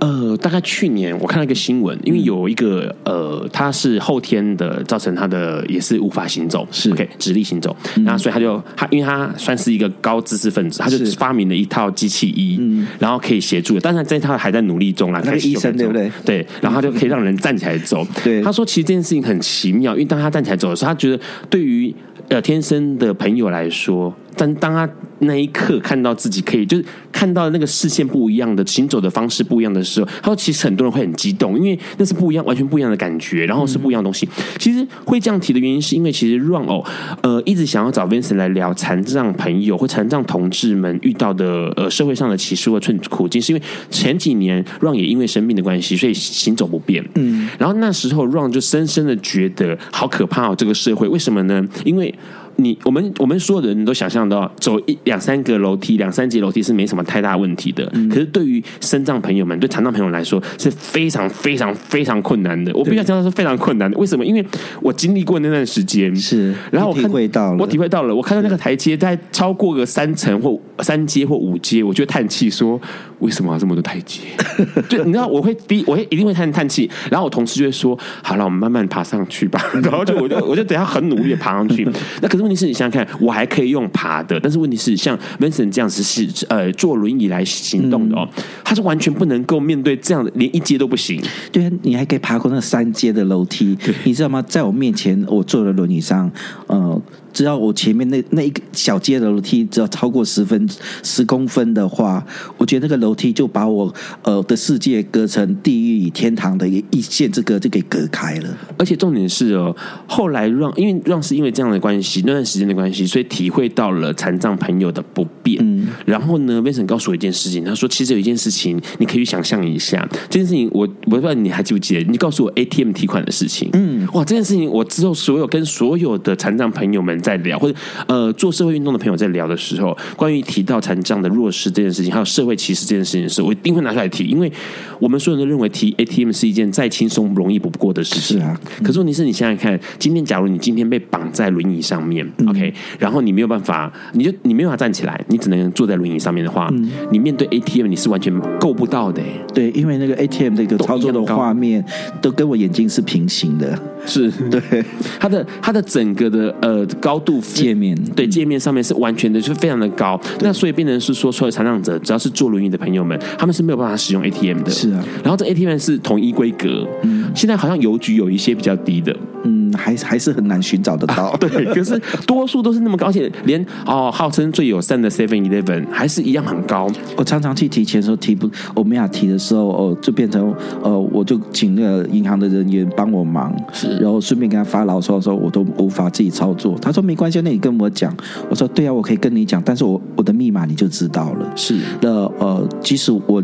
呃，大概去年我看到一个新闻，因为有一个呃，他是后天的，造成他的也是无法行走，是 OK 直立行走，然后所以他就他，因为他算是一个高知识分子，他就发明了一套机器衣，嗯，然后可以协助，但是这套还在努力中啦。那个医生对不对？对，然后他就可以让人站起来走。对，他说其实这件事情很奇妙，因为当他站起来走的时候，他觉得对于呃天生的朋友来说。但当他那一刻看到自己可以，就是看到那个视线不一样的行走的方式不一样的时候，他说：“其实很多人会很激动，因为那是不一样，完全不一样的感觉，然后是不一样的东西。其实会这样提的原因，是因为其实 Ron 哦，呃，一直想要找 Vincent 来聊残障朋友或残障同志们遇到的呃社会上的歧视或困苦境，是因为前几年 Ron 也因为生病的关系，所以行走不便。嗯，然后那时候 Ron 就深深的觉得好可怕哦，这个社会为什么呢？因为你我们我们所有的人都想象到走一两三个楼梯，两三节楼梯是没什么太大问题的。嗯、可是对于身障朋友们，对残障朋友来说是非常非常非常困难的。我必须要讲是非常困难的。为什么？因为我经历过那段时间，是，然后我体会到了，我体会到了。我看到那个台阶在超过个三层或三阶或五阶，我就叹气说：为什么要这么多台阶？就你知道，我会第我会一定会叹叹气。然后我同事就会说：好了，我们慢慢爬上去吧。然后就我就我就等下很努力的爬上去。那可是。问题是你想想看，我还可以用爬的，但是问题是像 Vincent 这样子是呃坐轮椅来行动的哦，他是完全不能够面对这样的，连一阶都不行。对啊，你还可以爬过那三阶的楼梯，你知道吗？在我面前，我坐在轮椅上，呃。只要我前面那那一个小阶的楼梯只要超过十分十公分的话，我觉得那个楼梯就把我呃的世界隔成地狱与天堂的一一线之隔就给隔开了。而且重点是哦，后来让因为让是因为这样的关系，那段时间的关系，所以体会到了残障朋友的不便。嗯，然后呢，Vincent 告诉我一件事情，他说其实有一件事情你可以去想象一下，这件事情我我不知道你还记不记得？你告诉我 ATM 提款的事情。嗯，哇，这件事情我之后所有跟所有的残障朋友们。在聊或者呃做社会运动的朋友在聊的时候，关于提到残障的弱势这件事情，还有社会歧视这件事情的时候，我一定会拿出来提，因为我们所有人都认为提 ATM 是一件再轻松容易不过的事情。是啊，可是问题是你想想看，今天假如你今天被绑在轮椅上面，嗯，OK，然后你没有办法，你就你没有办法站起来，你只能坐在轮椅上面的话，嗯，你面对 ATM 你是完全够不到的。对，因为那个 ATM 这个操作的画面都跟我眼睛是平行的。是对，它的它的整个的呃高度界面，对界面上面是完全的，就是非常的高。那所以变成是说，所有残障者只要是坐轮椅的朋友们，他们是没有办法使用 ATM 的。是啊，然后这 ATM 是统一规格。嗯，现在好像邮局有一些比较低的。嗯，还还是很难寻找得到。啊、对，可是多数都是那么高，而且连哦号称最友善的 Seven Eleven 还是一样很高。我常常去提钱的时候提不，我没有提的时候哦，就变成呃，我就请那个银行的人员帮我忙。是。然后顺便给他发牢骚的时候，我都无法自己操作。他说没关系，那你跟我讲。我说对啊，我可以跟你讲，但是我我的密码你就知道了。是。那呃，即使我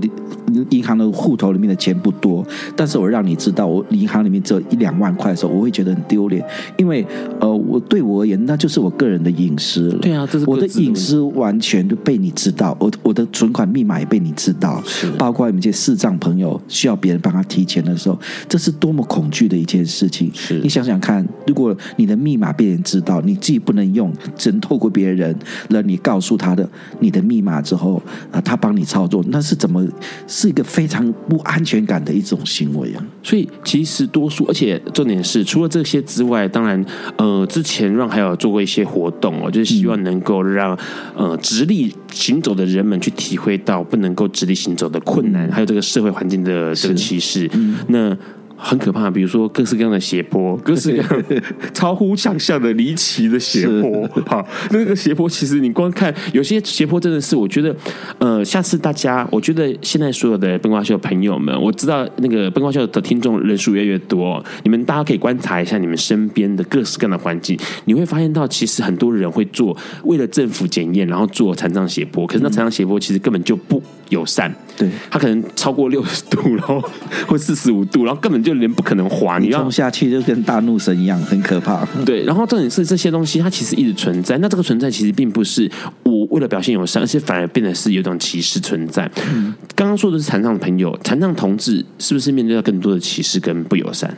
银行的户头里面的钱不多，但是我让你知道我银行里面只有一两万块的时候，我会觉得很丢脸，因为呃，我对我而言，那就是我个人的隐私了。对啊，这是我的隐私完全就被你知道，我我的存款密码也被你知道，是包括你们这些视障朋友需要别人帮他提钱的时候，这是多么恐惧的一件事情。是你想想看，如果你的密码被人知道，你自己不能用，只能透过别人，那你告诉他的你的密码之后，啊，他帮你操作，那是怎么是一个非常不安全感的一种行为啊？所以其实多数，而且重点是，除了这些之外，当然，呃，之前 Ron 还有做过一些活动哦，就是希望能够让呃直立行走的人们去体会到不能够直立行走的困难，还有这个社会环境的这个歧视。嗯那。很可怕，比如说各式各样的斜坡，各式各样超乎想象的离奇的斜坡。哈，那个斜坡其实你光看有些斜坡真的是，我觉得，呃，下次大家，我觉得现在所有的灯光秀的朋友们，我知道那个灯光秀的听众人数越来越多，你们大家可以观察一下你们身边的各式各样的环境，你会发现到其实很多人会做为了政府检验，然后做残障斜坡，可是那残障斜坡其实根本就不友善，对，它可能超过六十度，然后或 四十五度，然后根本就连不可能滑，你要冲下去就跟大怒神一样，很可怕。对，然后重点是这些东西它其实一直存在，那这个存在其实并不是我为了表现友善，而且反而变得是有一种歧视存在。嗯，刚刚说的是残障的朋友，残障同志是不是面对到更多的歧视跟不友善？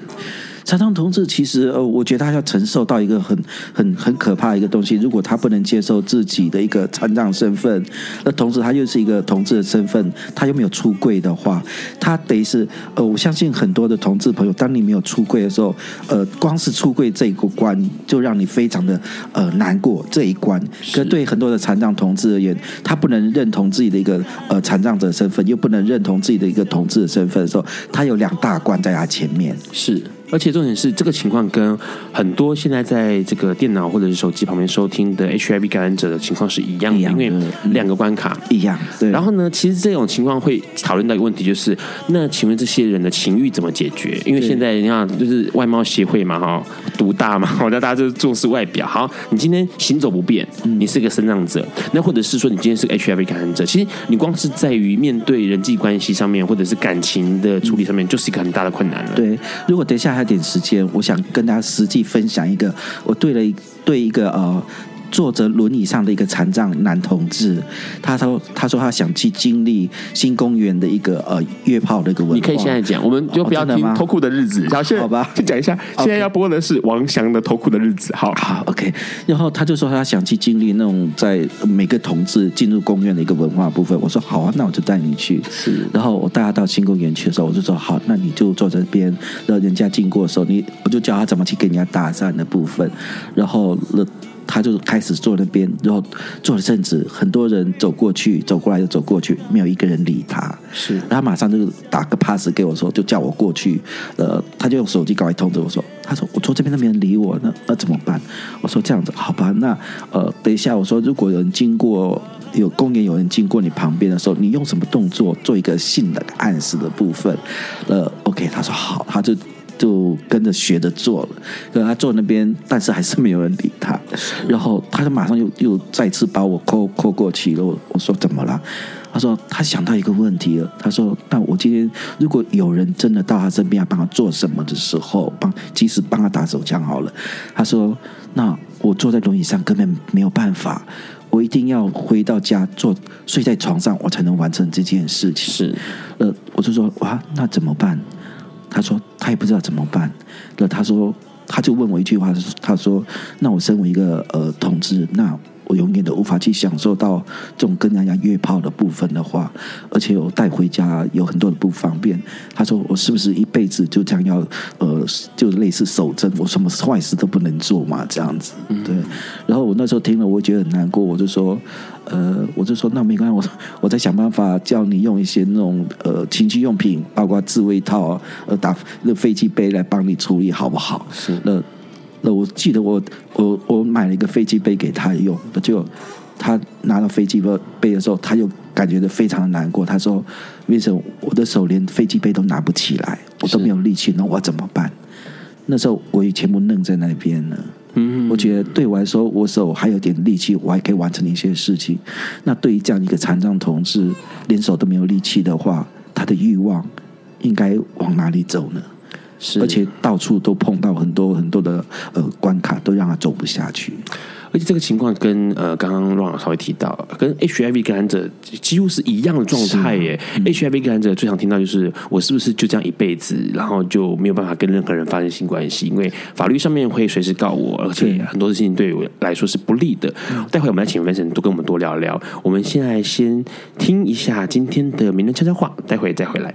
残障同志其实呃，我觉得他要承受到一个很很很可怕的一个东西。如果他不能接受自己的一个残障身份，那同时他又是一个同志的身份，他又没有出柜的话，他等于是呃，我相信很多的同志朋友，当你没有出柜的时候，呃，光是出柜这一个关就让你非常的呃难过这一关。可对很多的残障同志而言，他不能认同自己的一个呃残障者身份，又不能认同自己的一个同志的身份的时候，他有两大关在他前面。是。而且重点是，这个情况跟很多现在在这个电脑或者是手机旁边收听的 HIV 感染者的情况是一样的，因为两个关卡一样。对。然后呢，其实这种情况会讨论到一个问题，就是那请问这些人的情欲怎么解决？因为现在你看，就是外貌协会嘛，哈，独大嘛，好像大家就重视外表。好，你今天行走不便，你是个身障者，那或者是说你今天是个 HIV 感染者，其实你光是在于面对人际关系上面，或者是感情的处理上面，就是一个很大的困难了。对，如果等一下。他点时间，我想跟大家实际分享一个，我对了一对一个呃。坐着轮椅上的一个残障男同志，他说：“他说他想去经历新公园的一个呃约炮的一个文化。”你可以现在讲，我们就不要听脱裤的日子。好，好吧，就讲一下。现在要播的是王翔的脱裤的日子。好，好，OK。然后他就说他想去经历那种在每个同志进入公园的一个文化部分。我说好啊，那我就带你去。是。然后我带他到新公园去的时候，我就说好，那你就坐这边，然后人家经过的时候，你我就教他怎么去跟人家搭讪的部分。然后了。他就开始坐那边，然后坐了阵子，很多人走过去，走过来又走过去，没有一个人理他。是，然后他马上就打个 pass 给我说，就叫我过去。呃，他就用手机赶快通知我说，他说我坐这边都没人理我，那那怎么办？我说这样子，好吧，那呃，等一下，我说如果有人经过，有公园有人经过你旁边的时候，你用什么动作做一个性的暗示的部分？呃，OK，他说好，他就。就跟着学着做了，可他坐那边，但是还是没有人理他。然后他就马上又又再次把我扣扣过去了。我我说怎么了？他说他想到一个问题了。他说：那我今天如果有人真的到他身边要帮他做什么的时候，帮即使帮他打手枪好了。他说：那我坐在轮椅上根本没有办法，我一定要回到家坐睡在床上，我才能完成这件事情。是，呃，我就说哇，那怎么办？他说他也不知道怎么办，那他说他就问我一句话，他说：“那我身为一个呃同志，那。”我永远都无法去享受到这种跟人家约炮的部分的话，而且我带回家有很多的不方便。他说：“我是不是一辈子就这样要呃，就类似守贞，我什么坏事都不能做嘛？这样子，对。”然后我那时候听了，我觉得很难过。我就说：“呃，我就说那没关系，我 我在想办法叫你用一些那种呃情趣用品，包括自慰套、呃打那飞机杯来帮你处理，好不好？”是。那。那我记得我我我买了一个飞机杯给他用，就他拿到飞机杯的时候，他就感觉到非常的难过。他说：“为什么我的手连飞机杯都拿不起来，我都没有力气，那我怎么办？”那时候我也全部愣在那边了。嗯，我觉得对我来说，我手还有点力气，我还可以完成一些事情。那对于这样一个残障同志，连手都没有力气的话，他的欲望应该往哪里走呢？是，而且到处都碰到很多很多的呃关卡，都让他走不下去。而且这个情况跟呃刚刚乱老稍微提到，跟 HIV 感染者几乎是一样的状态耶。嗯、HIV 感染者最常听到就是我是不是就这样一辈子，然后就没有办法跟任何人发生性关系，因为法律上面会随时告我，而且很多事情对我来说是不利的。嗯、待会我们来请 Vincent 多跟我们多聊聊。我们现在先听一下今天的名人悄悄话，待会再回来。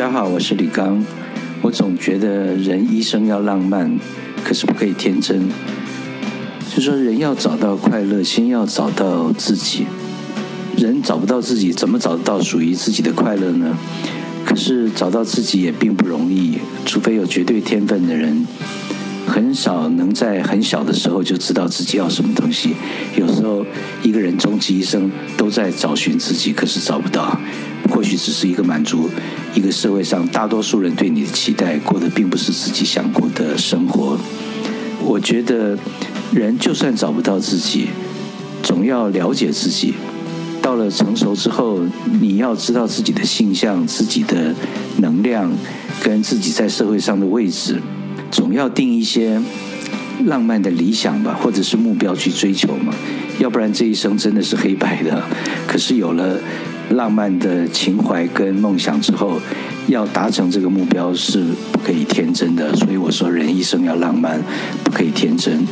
大家好，我是李刚。我总觉得人一生要浪漫，可是不可以天真。就说人要找到快乐，先要找到自己。人找不到自己，怎么找得到属于自己的快乐呢？可是找到自己也并不容易，除非有绝对天分的人，很少能在很小的时候就知道自己要什么东西。有时候一个人终其一生都在找寻自己，可是找不到。或许只是一个满足一个社会上大多数人对你的期待，过的并不是自己想过的生活。我觉得人就算找不到自己，总要了解自己。到了成熟之后，你要知道自己的性向、自己的能量跟自己在社会上的位置，总要定一些浪漫的理想吧，或者是目标去追求嘛。要不然这一生真的是黑白的。可是有了。浪漫的情怀跟梦想之后，要达成这个目标是不可以天真的。所以我说，人一生要浪漫，不可以天真。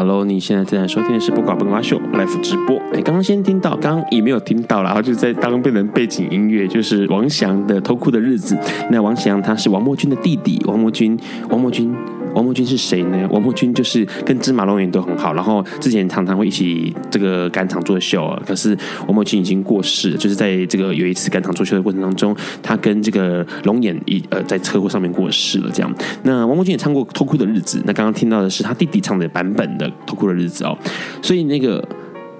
Hello，你现在正在收听的是《不寡不寡秀》Live 直播。哎，刚刚先听到，刚刚也没有听到，然后就在当变成背景音乐，就是王翔的《偷哭的日子》。那王翔他是王墨君的弟弟，王墨君，王墨君。王墨君是谁呢？王墨君就是跟芝麻龙眼都很好，然后之前常常会一起这个赶场作秀。可是王墨君已经过世，就是在这个有一次赶场作秀的过程当中，他跟这个龙眼一呃在车祸上面过世了。这样，那王墨君也唱过《偷哭的日子》，那刚刚听到的是他弟弟唱的版本的《偷哭的日子》哦。所以那个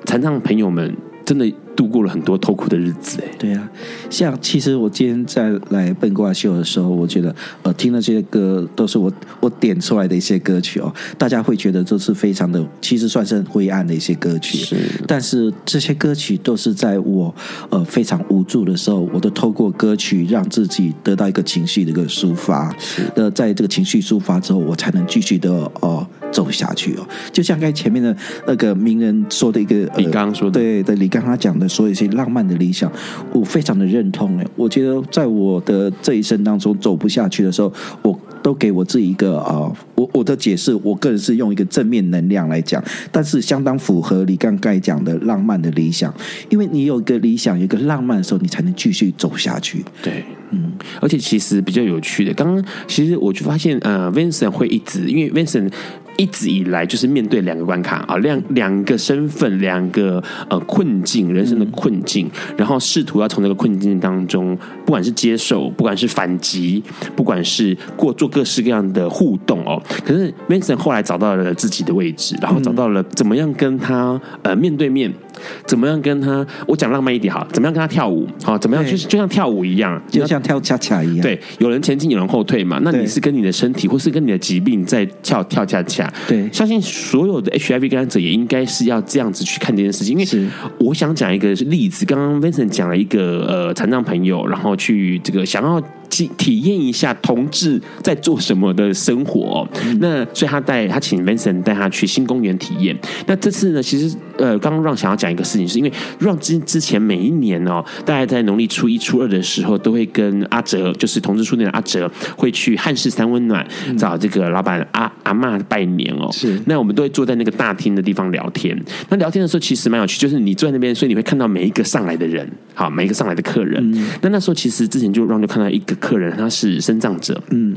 残障朋友们真的。度过了很多痛苦的日子，哎，对啊，像其实我今天在来笨瓜秀的时候，我觉得呃，听了这些歌都是我我点出来的一些歌曲哦，大家会觉得都是非常的，其实算是很灰暗的一些歌曲，是，但是这些歌曲都是在我呃非常无助的时候，我都透过歌曲让自己得到一个情绪的一个抒发，是，呃，在这个情绪抒发之后，我才能继续的哦。呃走下去哦，就像刚才前面的那个名人说的一个你刚说的，对对，你刚刚讲的说一些浪漫的理想，我非常的认同哎。我觉得在我的这一生当中走不下去的时候，我都给我自己一个啊，我我的解释，我个人是用一个正面能量来讲，但是相当符合你刚刚讲的浪漫的理想，因为你有一个理想，有一个浪漫的时候，你才能继续走下去。对，嗯，而且其实比较有趣的，刚刚其实我就发现，呃，Vincent 会一直，因为 Vincent。一直以来就是面对两个关卡啊，两两个身份，两个呃困境，人生的困境，然后试图要从这个困境当中，不管是接受，不管是反击，不管是过做各式各样的互动哦。可是 Vincent 后来找到了自己的位置，然后找到了怎么样跟他呃面对面。怎么样跟他？我讲浪漫一点好，怎么样跟他跳舞？好，怎么样？就是就像跳舞一样，就像跳恰恰一样。对，有人前进，有人后退嘛。那你是跟你的身体，或是跟你的疾病在跳跳恰恰？对，相信所有的 HIV 感染者也应该是要这样子去看这件事情。因为我想讲一个例子，刚刚 Vincent 讲了一个呃残障朋友，然后去这个想要体体验一下同志在做什么的生活。嗯、那所以他带他请 Vincent 带他去新公园体验。那这次呢，其实呃，刚刚 Ron 想要讲一个事情，是因为 Ron 之之前每一年哦，大概在农历初一、初二的时候，都会跟阿哲，就是同志书店的阿哲，会去汉室三温暖找这个老板阿阿妈拜年哦。是，那我们都会坐在那个大厅的地方聊天。那聊天的时候其实蛮有趣，就是你坐在那边，所以你会看到每一个上来的人，好，每一个上来的客人。嗯、那那时候其实之前就 Ron 就看到一个客人，他是身障者，嗯，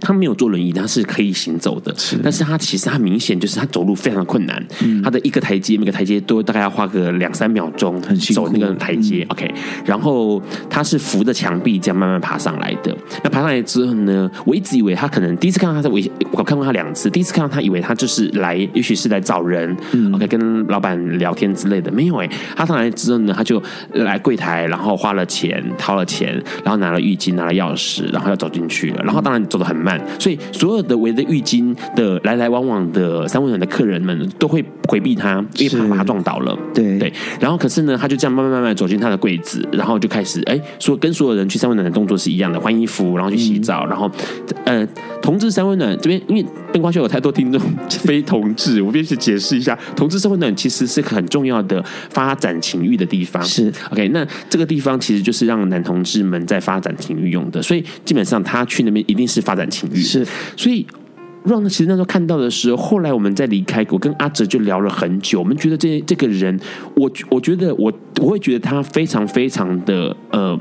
他没有坐轮椅，他是可以行走的，是，但是他其实他明显就是他走路非常的困难，嗯，他的一个台阶每个台阶都大概要花个两三秒钟，很走那个台阶、嗯、，OK，然后他是扶着墙壁这样慢慢爬上来的。那爬上来之后呢，我一直以为他可能第一次看到他在，我我看过他两次，第一次看到他以为他就是来，也许是来找人、嗯、，OK，跟老板聊天之类的，没有哎，他上来之后呢，他就来柜台，然后花了钱，掏了钱，然后拿了浴巾，拿了钥匙，然后要走进去了，然后当然走得很慢，所以所有的围着浴巾的来来往往的三温暖的客人们都会回避他，因为怕把他撞倒了，对。对，然后可是呢，他就这样慢慢慢慢走进他的柜子，然后就开始哎，说跟所有人去三温暖的动作是一样的，换衣服，然后去洗澡，嗯、然后呃，同志三温暖这边，因为灯光秀有太多听众 非同志，我必须解释一下，同志三温暖其实是很重要的发展情欲的地方，是。OK，那这个地方其实就是让男同志们在发展情欲用的，所以基本上他去那边一定是发展情欲，是，所以。让其实那时候看到的时候，后来我们在离开，我跟阿哲就聊了很久。我们觉得这这个人，我我觉得我我会觉得他非常非常的呃，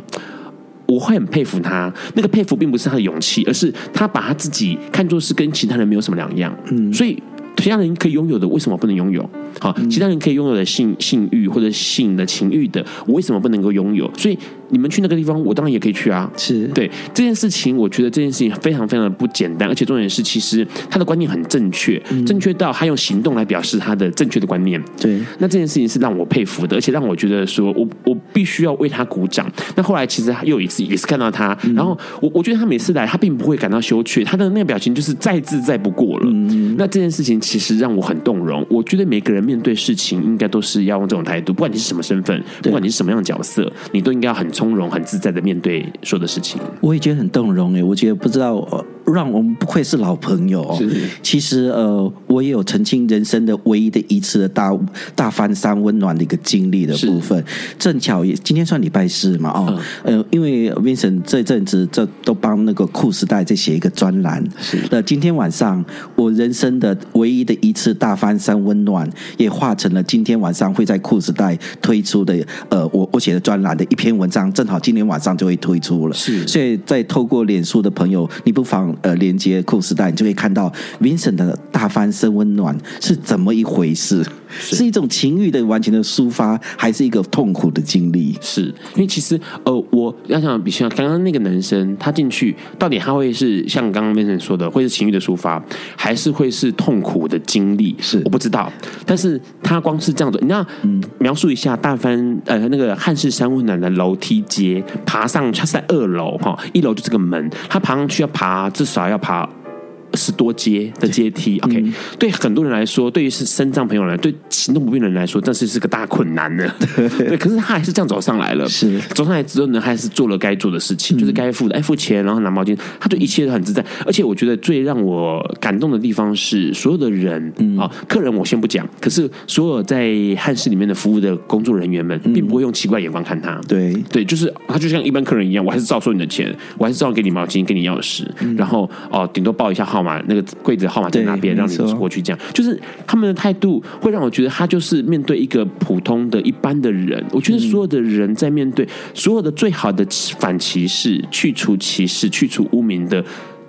我会很佩服他。那个佩服并不是他的勇气，而是他把他自己看作是跟其他人没有什么两样。嗯，所以其他人可以拥有的，为什么不能拥有？好，其他人可以拥有的性性欲或者性的情欲的，我为什么不能够拥有？所以。你们去那个地方，我当然也可以去啊。是对这件事情，我觉得这件事情非常非常的不简单，而且重点是，其实他的观念很正确，嗯、正确到他用行动来表示他的正确的观念。对，那这件事情是让我佩服的，而且让我觉得说我我必须要为他鼓掌。那后来其实又一次也是看到他，嗯、然后我我觉得他每次来，他并不会感到羞怯，他的那个表情就是再自在不过了。嗯、那这件事情其实让我很动容。我觉得每个人面对事情，应该都是要用这种态度，不管你是什么身份，不管你是什么样的角色，你都应该要很从容、很自在的面对说的事情。我也觉得很动容诶，我觉得不知道。让我们不愧是老朋友哦。其实呃，我也有曾经人生的唯一的一次的大大翻山温暖的一个经历的部分。正巧也今天算礼拜四嘛哦，嗯、呃，因为 Vincent 这阵子这都帮那个酷时代在写一个专栏。是。那今天晚上我人生的唯一的一次大翻山温暖，也化成了今天晚上会在酷时代推出的呃，我我写的专栏的一篇文章，正好今天晚上就会推出了。是。所以在透过脸书的朋友，你不妨。呃，连接酷时代，你就会看到 Vincent 的大翻身温暖是怎么一回事？是，是一种情欲的完全的抒发，还是一个痛苦的经历？是因为其实呃，我要想比像刚刚那个男生，他进去到底他会是像刚刚 Vincent 说的，会是情欲的抒发，还是会是痛苦的经历？是我不知道，但是他光是这样子，你要描述一下大翻呃那个汉室三温暖的楼梯阶爬上，他是在二楼哈，一楼就这个门，他爬上去要爬至少要爬。十多阶的阶梯，OK，、嗯、对很多人来说，对于是身障朋友来，对行动不便的人来说，这是是个大困难的。对，可是他还是这样走上来了。是走上来之后呢，还是做了该做的事情，嗯、就是该付的，哎，付钱，然后拿毛巾，他对一切都很自在。而且我觉得最让我感动的地方是，所有的人啊、嗯哦，客人我先不讲，可是所有在汉室里面的服务的工作人员们，并不会用奇怪眼光看他。对对，就是他就像一般客人一样，我还是照收你的钱，我还是照给你毛巾，给你钥匙，嗯、然后哦，顶多报一下号。那个柜子号码在那边，让你过去。这样就是他们的态度，会让我觉得他就是面对一个普通的一般的人。我觉得所有的人在面对所有的最好的反歧视、去除歧视、去除污名的，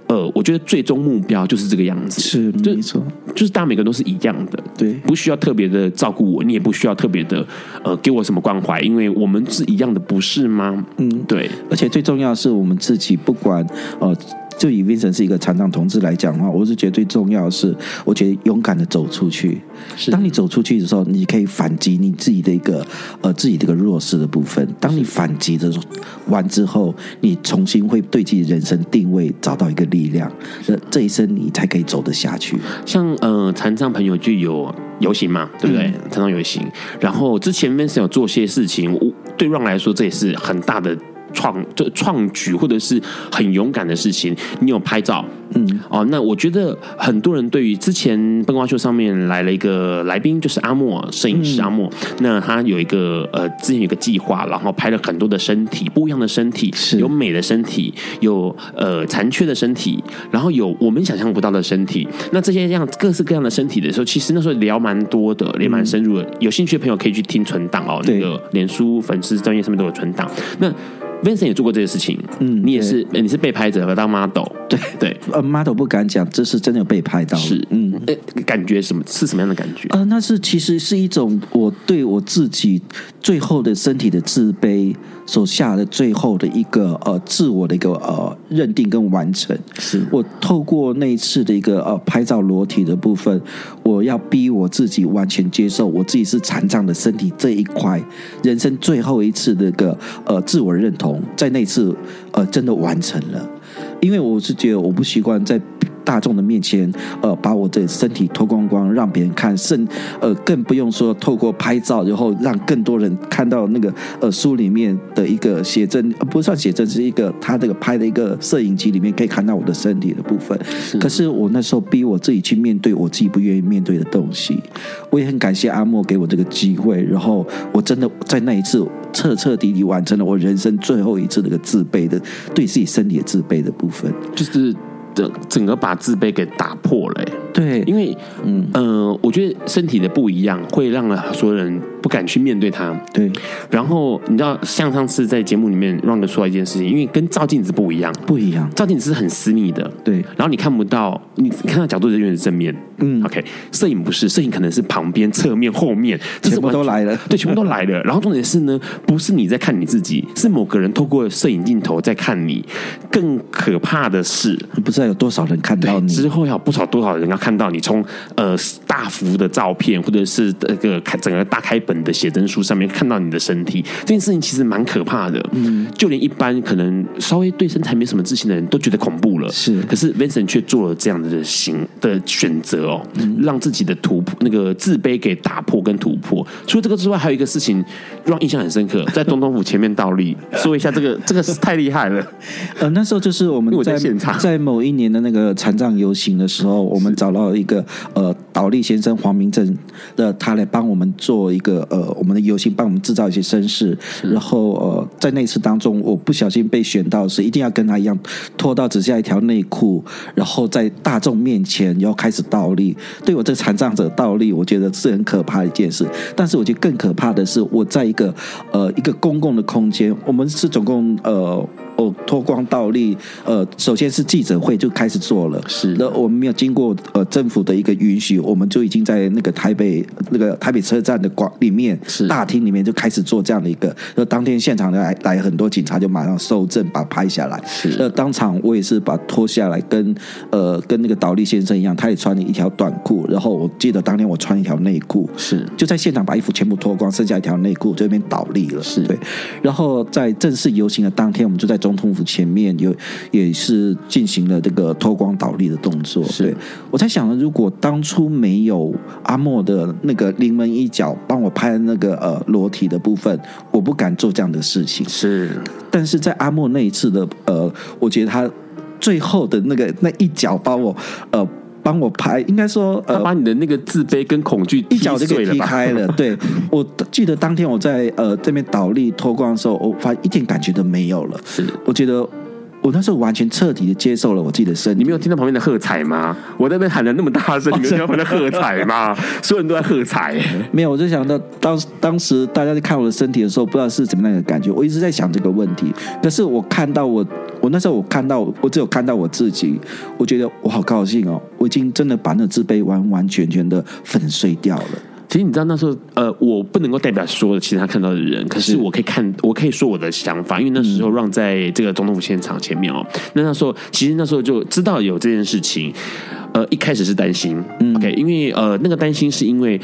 呃，我觉得最终目标就是这个样子。是，没错，就是大家每个都是一样的。对，不需要特别的照顾我，你也不需要特别的呃给我什么关怀，因为我们是一样的，不是吗？嗯，对。而且最重要的是，我们自己不管呃。就以 Vincent 是一个残障同志来讲的话，我是觉得最重要的是，我觉得勇敢的走出去。是，当你走出去的时候，你可以反击你自己的一个呃自己的一个弱势的部分。当你反击的完之后，你重新会对自己人生定位找到一个力量，这这一生你才可以走得下去。像呃残障朋友就有游行嘛，对不对？嗯、残障游行，然后之前 Vincent 有做些事情，我对 Ron 来说这也是很大的。创就创举或者是很勇敢的事情。你有拍照，嗯，哦，那我觉得很多人对于之前笨瓜秀上面来了一个来宾，就是阿莫摄影师阿莫，嗯、那他有一个呃之前有一个计划，然后拍了很多的身体，不一样的身体，是有美的身体，有呃残缺的身体，然后有我们想象不到的身体。那这些这样各式各样的身体的时候，其实那时候聊蛮多的，也蛮深入的。嗯、有兴趣的朋友可以去听存档哦，那个脸书粉丝专业上面都有存档。那 Vincent 也做过这些事情，嗯，你也是，你是被拍者和当 model，对。对，呃，model 不敢讲，这是真的有被拍到，是，嗯，感觉什么？是什么样的感觉？呃，那是其实是一种我对我自己最后的身体的自卑所下的最后的一个呃自我的一个呃认定跟完成，是我透过那一次的一个呃拍照裸体的部分，我要逼我自己完全接受我自己是残障的身体这一块，人生最后一次的一个呃自我认同。在那次，呃，真的完成了，因为我是觉得我不习惯在大众的面前，呃，把我的身体脱光光让别人看，甚呃，更不用说透过拍照，然后让更多人看到那个呃书里面的一个写真，不算写真，是一个他这个拍的一个摄影机里面可以看到我的身体的部分。是可是我那时候逼我自己去面对我自己不愿意面对的东西，我也很感谢阿莫给我这个机会，然后我真的在那一次。彻彻底底完成了我人生最后一次那个自卑的，对自己身体的自卑的部分，就是整整个把自卑给打破了。对，因为嗯。呃，我觉得身体的不一样会让所有人不敢去面对它。对，然后你知道，像上次在节目里面 Ron 说了一件事情，因为跟照镜子不一样，不一样，照镜子是很私密的。对，然后你看不到，你看到角度就永远是正面。嗯，OK，摄影不是，摄影可能是旁边、侧面、后面，全部都来了，对，全部都来了。然后重点是呢，不是你在看你自己，是某个人透过摄影镜头在看你。更可怕的是，不知道有多少人看到你，之后要不少多少人要看到你从呃大幅的照片，或者是这个开整个大开本的写真书上面看到你的身体，这件事情其实蛮可怕的。嗯，就连一般可能稍微对身材没什么自信的人都觉得恐怖了。是，可是 Vincent 却做了这样的行的选择哦。让自己的突破，那个自卑给打破跟突破。除了这个之外，还有一个事情让印象很深刻，在总统府前面倒立，说一下这个，这个是太厉害了。呃，那时候就是我们在，在现场，在某一年的那个残障游行的时候，我们找到一个呃倒立先生黄明正的，他来帮我们做一个呃我们的游行，帮我们制造一些声势。然后呃在那次当中，我不小心被选到是一定要跟他一样脱到只下一条内裤，然后在大众面前要开始倒立。对我这个残障者倒立，我觉得是很可怕的一件事。但是我觉得更可怕的是，我在一个呃一个公共的空间，我们是总共呃。哦，脱光倒立，呃，首先是记者会就开始做了，是，那我们没有经过呃政府的一个允许，我们就已经在那个台北那个台北车站的广里面是。大厅里面就开始做这样的一个，那当天现场来来很多警察就马上搜证把它拍下来，是，那当场我也是把脱下来跟呃跟那个倒立先生一样，他也穿了一条短裤，然后我记得当天我穿一条内裤，是，就在现场把衣服全部脱光，剩下一条内裤这边倒立了，是。对，然后在正式游行的当天，我们就在。总统府前面有也是进行了这个脱光倒立的动作。是对，我在想，如果当初没有阿莫的那个临门一脚帮我拍那个呃裸体的部分，我不敢做这样的事情。是，但是在阿莫那一次的呃，我觉得他最后的那个那一脚把我呃。帮我拍，应该说，呃，他把你的那个自卑跟恐惧一脚就给踢开了。对，我记得当天我在呃这边倒立脱光的时候，我发现一点感觉都没有了。是，我觉得我那时候完全彻底的接受了我自己的身体。你没有听到旁边的喝彩吗？我在那边喊的那么大声，你没有听到旁边的喝彩吗？所有人都在喝彩。没有，我就想到当当时大家在看我的身体的时候，不知道是怎么样的感觉。我一直在想这个问题，可是我看到我。我那时候我看到，我只有看到我自己，我觉得我好高兴哦！我已经真的把那自卑完完全全的粉碎掉了。其实你知道那时候，呃，我不能够代表所有其他看到的人，可是我可以看，我可以说我的想法，因为那时候让在这个总统府现场前面哦，那那时候其实那时候就知道有这件事情。呃，一开始是担心、嗯、，OK，因为呃，那个担心是因为。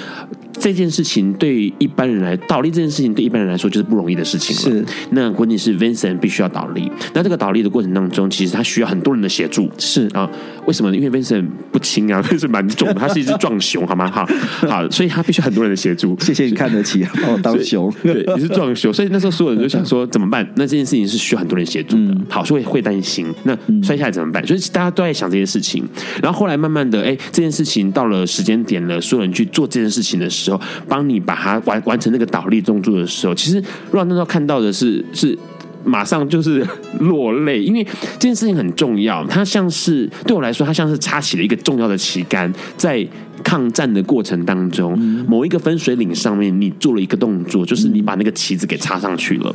这件事情对一般人来倒立这件事情对一般人来说就是不容易的事情了。是，那关键是 Vincent 必须要倒立。那这个倒立的过程当中，其实他需要很多人的协助。是啊，为什么呢？因为 Vincent 不轻啊，Vincent 蛮重的，他是一只壮熊，好吗？好，好，所以他必须很多人的协助。谢谢你看得起，把我当熊。对，你是壮熊，所以那时候所有人就想说怎么办？那这件事情是需要很多人协助的。嗯、好，所以会担心。那摔下来怎么办？所以大家都在想这件事情。然后后来慢慢的，哎，这件事情到了时间点了，所有人去做这件事情的时候，帮你。把它完完成那个倒立动作的时候，其实让那时候看到的是 是马上就是落泪，因为这件事情很重要，它像是对我来说，它像是插起了一个重要的旗杆，在抗战的过程当中，某一个分水岭上面，你做了一个动作，就是你把那个旗子给插上去了。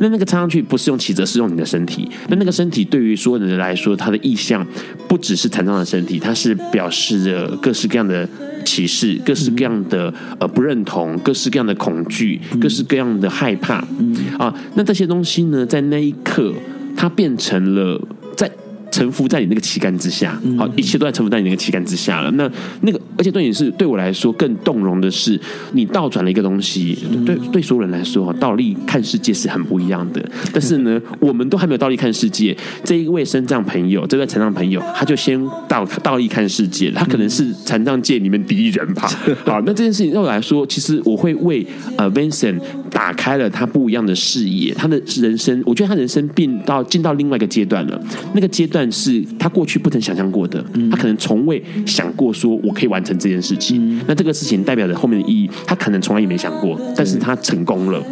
那那个插上去不是用旗子，是用你的身体。那那个身体对于所有人来说，它的意象不只是残障的身体，它是表示着各式各样的。歧视，各式各样的呃不认同，各式各样的恐惧，各式各样的害怕，嗯啊，那这些东西呢，在那一刻，它变成了在。臣服在你那个旗杆之下，好，一切都在臣服在你那个旗杆之下了。那那个，而且对你是对我来说更动容的是，你倒转了一个东西。对对，所有人来说，倒立看世界是很不一样的。但是呢，我们都还没有倒立看世界。这一位身障朋友，这位残障朋友，他就先倒倒立看世界。他可能是残障界里面第一人吧。好，那这件事情对我来说，其实我会为呃 Vincent 打开了他不一样的视野，他的人生，我觉得他人生变到进到另外一个阶段了。那个阶段。是他过去不曾想象过的，他可能从未想过说我可以完成这件事情。那这个事情代表着后面的意义，他可能从来也没想过，但是他成功了，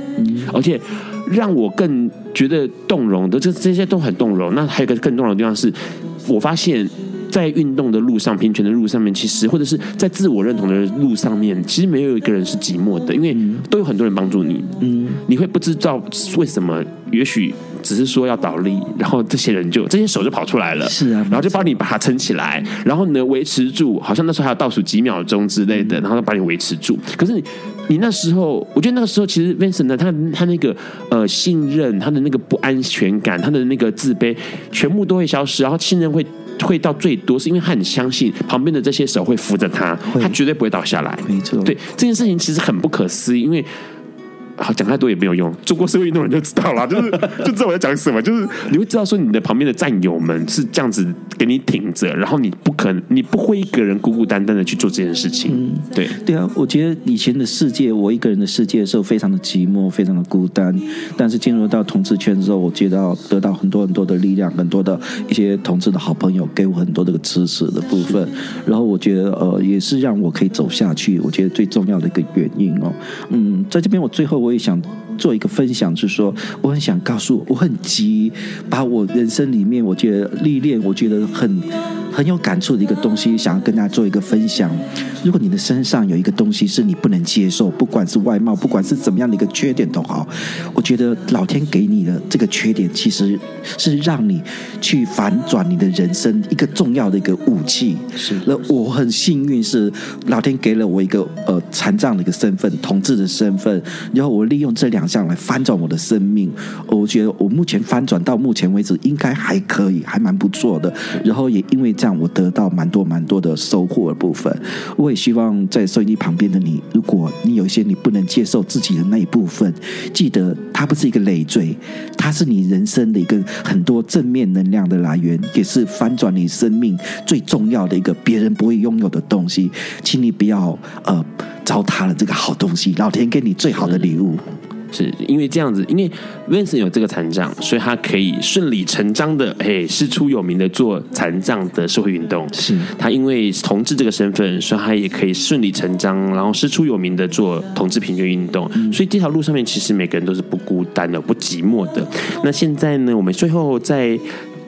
而且让我更觉得动容的，这这些都很动容。那还有一个更动容的地方是，我发现。在运动的路上，平权的路上面，其实或者是在自我认同的路上面，其实没有一个人是寂寞的，因为都有很多人帮助你。嗯，你会不知道为什么，也许只是说要倒立，然后这些人就这些手就跑出来了，是啊，然后就帮你把它撑起来，然后呢维持住，好像那时候还有倒数几秒钟之类的，然后把你维持住。可是你你那时候，我觉得那个时候其实 Vincent 呢，他他那个呃信任，他的那个不安全感，他的那个自卑，全部都会消失，然后信任会。会到最多，是因为他很相信旁边的这些手会扶着他，他绝对不会倒下来。没错，对这件事情其实很不可思议，因为。好，讲太多也没有用，做过社会运动人就知道了，就是就知道我在讲什么，就是你会知道说你的旁边的战友们是这样子给你挺着，然后你不可能，你不会一个人孤孤单单的去做这件事情。嗯，对，对啊，我觉得以前的世界，我一个人的世界的时候，非常的寂寞，非常的孤单。但是进入到同志圈之后，我接到得到很多很多的力量，很多的一些同志的好朋友给我很多这个支持的部分，然后我觉得呃，也是让我可以走下去。我觉得最重要的一个原因哦，嗯，在这边我最后。我也想做一个分享，就是说，我很想告诉，我很急，把我人生里面我觉得历练，我觉得很。很有感触的一个东西，想要跟大家做一个分享。如果你的身上有一个东西是你不能接受，不管是外貌，不管是怎么样的一个缺点都好，我觉得老天给你的这个缺点，其实是让你去反转你的人生一个重要的一个武器。是，那我很幸运是老天给了我一个呃残障的一个身份，同志的身份，然后我利用这两项来翻转我的生命。我觉得我目前翻转到目前为止应该还可以，还蛮不错的。然后也因为。这样我得到蛮多蛮多的收获的部分，我也希望在收音机旁边的你，如果你有一些你不能接受自己的那一部分，记得它不是一个累赘，它是你人生的一个很多正面能量的来源，也是翻转你生命最重要的一个别人不会拥有的东西，请你不要呃糟蹋了这个好东西，老天给你最好的礼物。是因为这样子，因为 Vincent 有这个残障，所以他可以顺理成章的，哎，师出有名的做残障的社会运动。是他因为同志这个身份，所以他也可以顺理成章，然后师出有名的做同志平权运动。所以这条路上面，其实每个人都是不孤单的，不寂寞的。那现在呢，我们最后在。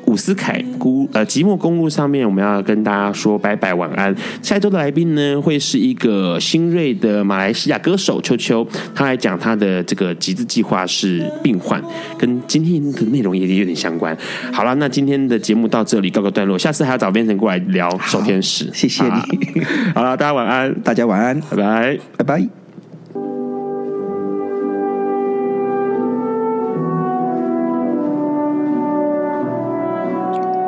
伍思凯孤呃寂寞公路上面，我们要跟大家说拜拜晚安。下一周的来宾呢，会是一个新锐的马来西亚歌手秋秋，他来讲他的这个集资计划是病患，跟今天的内容也有点相关。好了，那今天的节目到这里告个段落，下次还要找 Vincent 过来聊守天使。谢谢你。好了，大家晚安，大家晚安，拜拜，拜拜。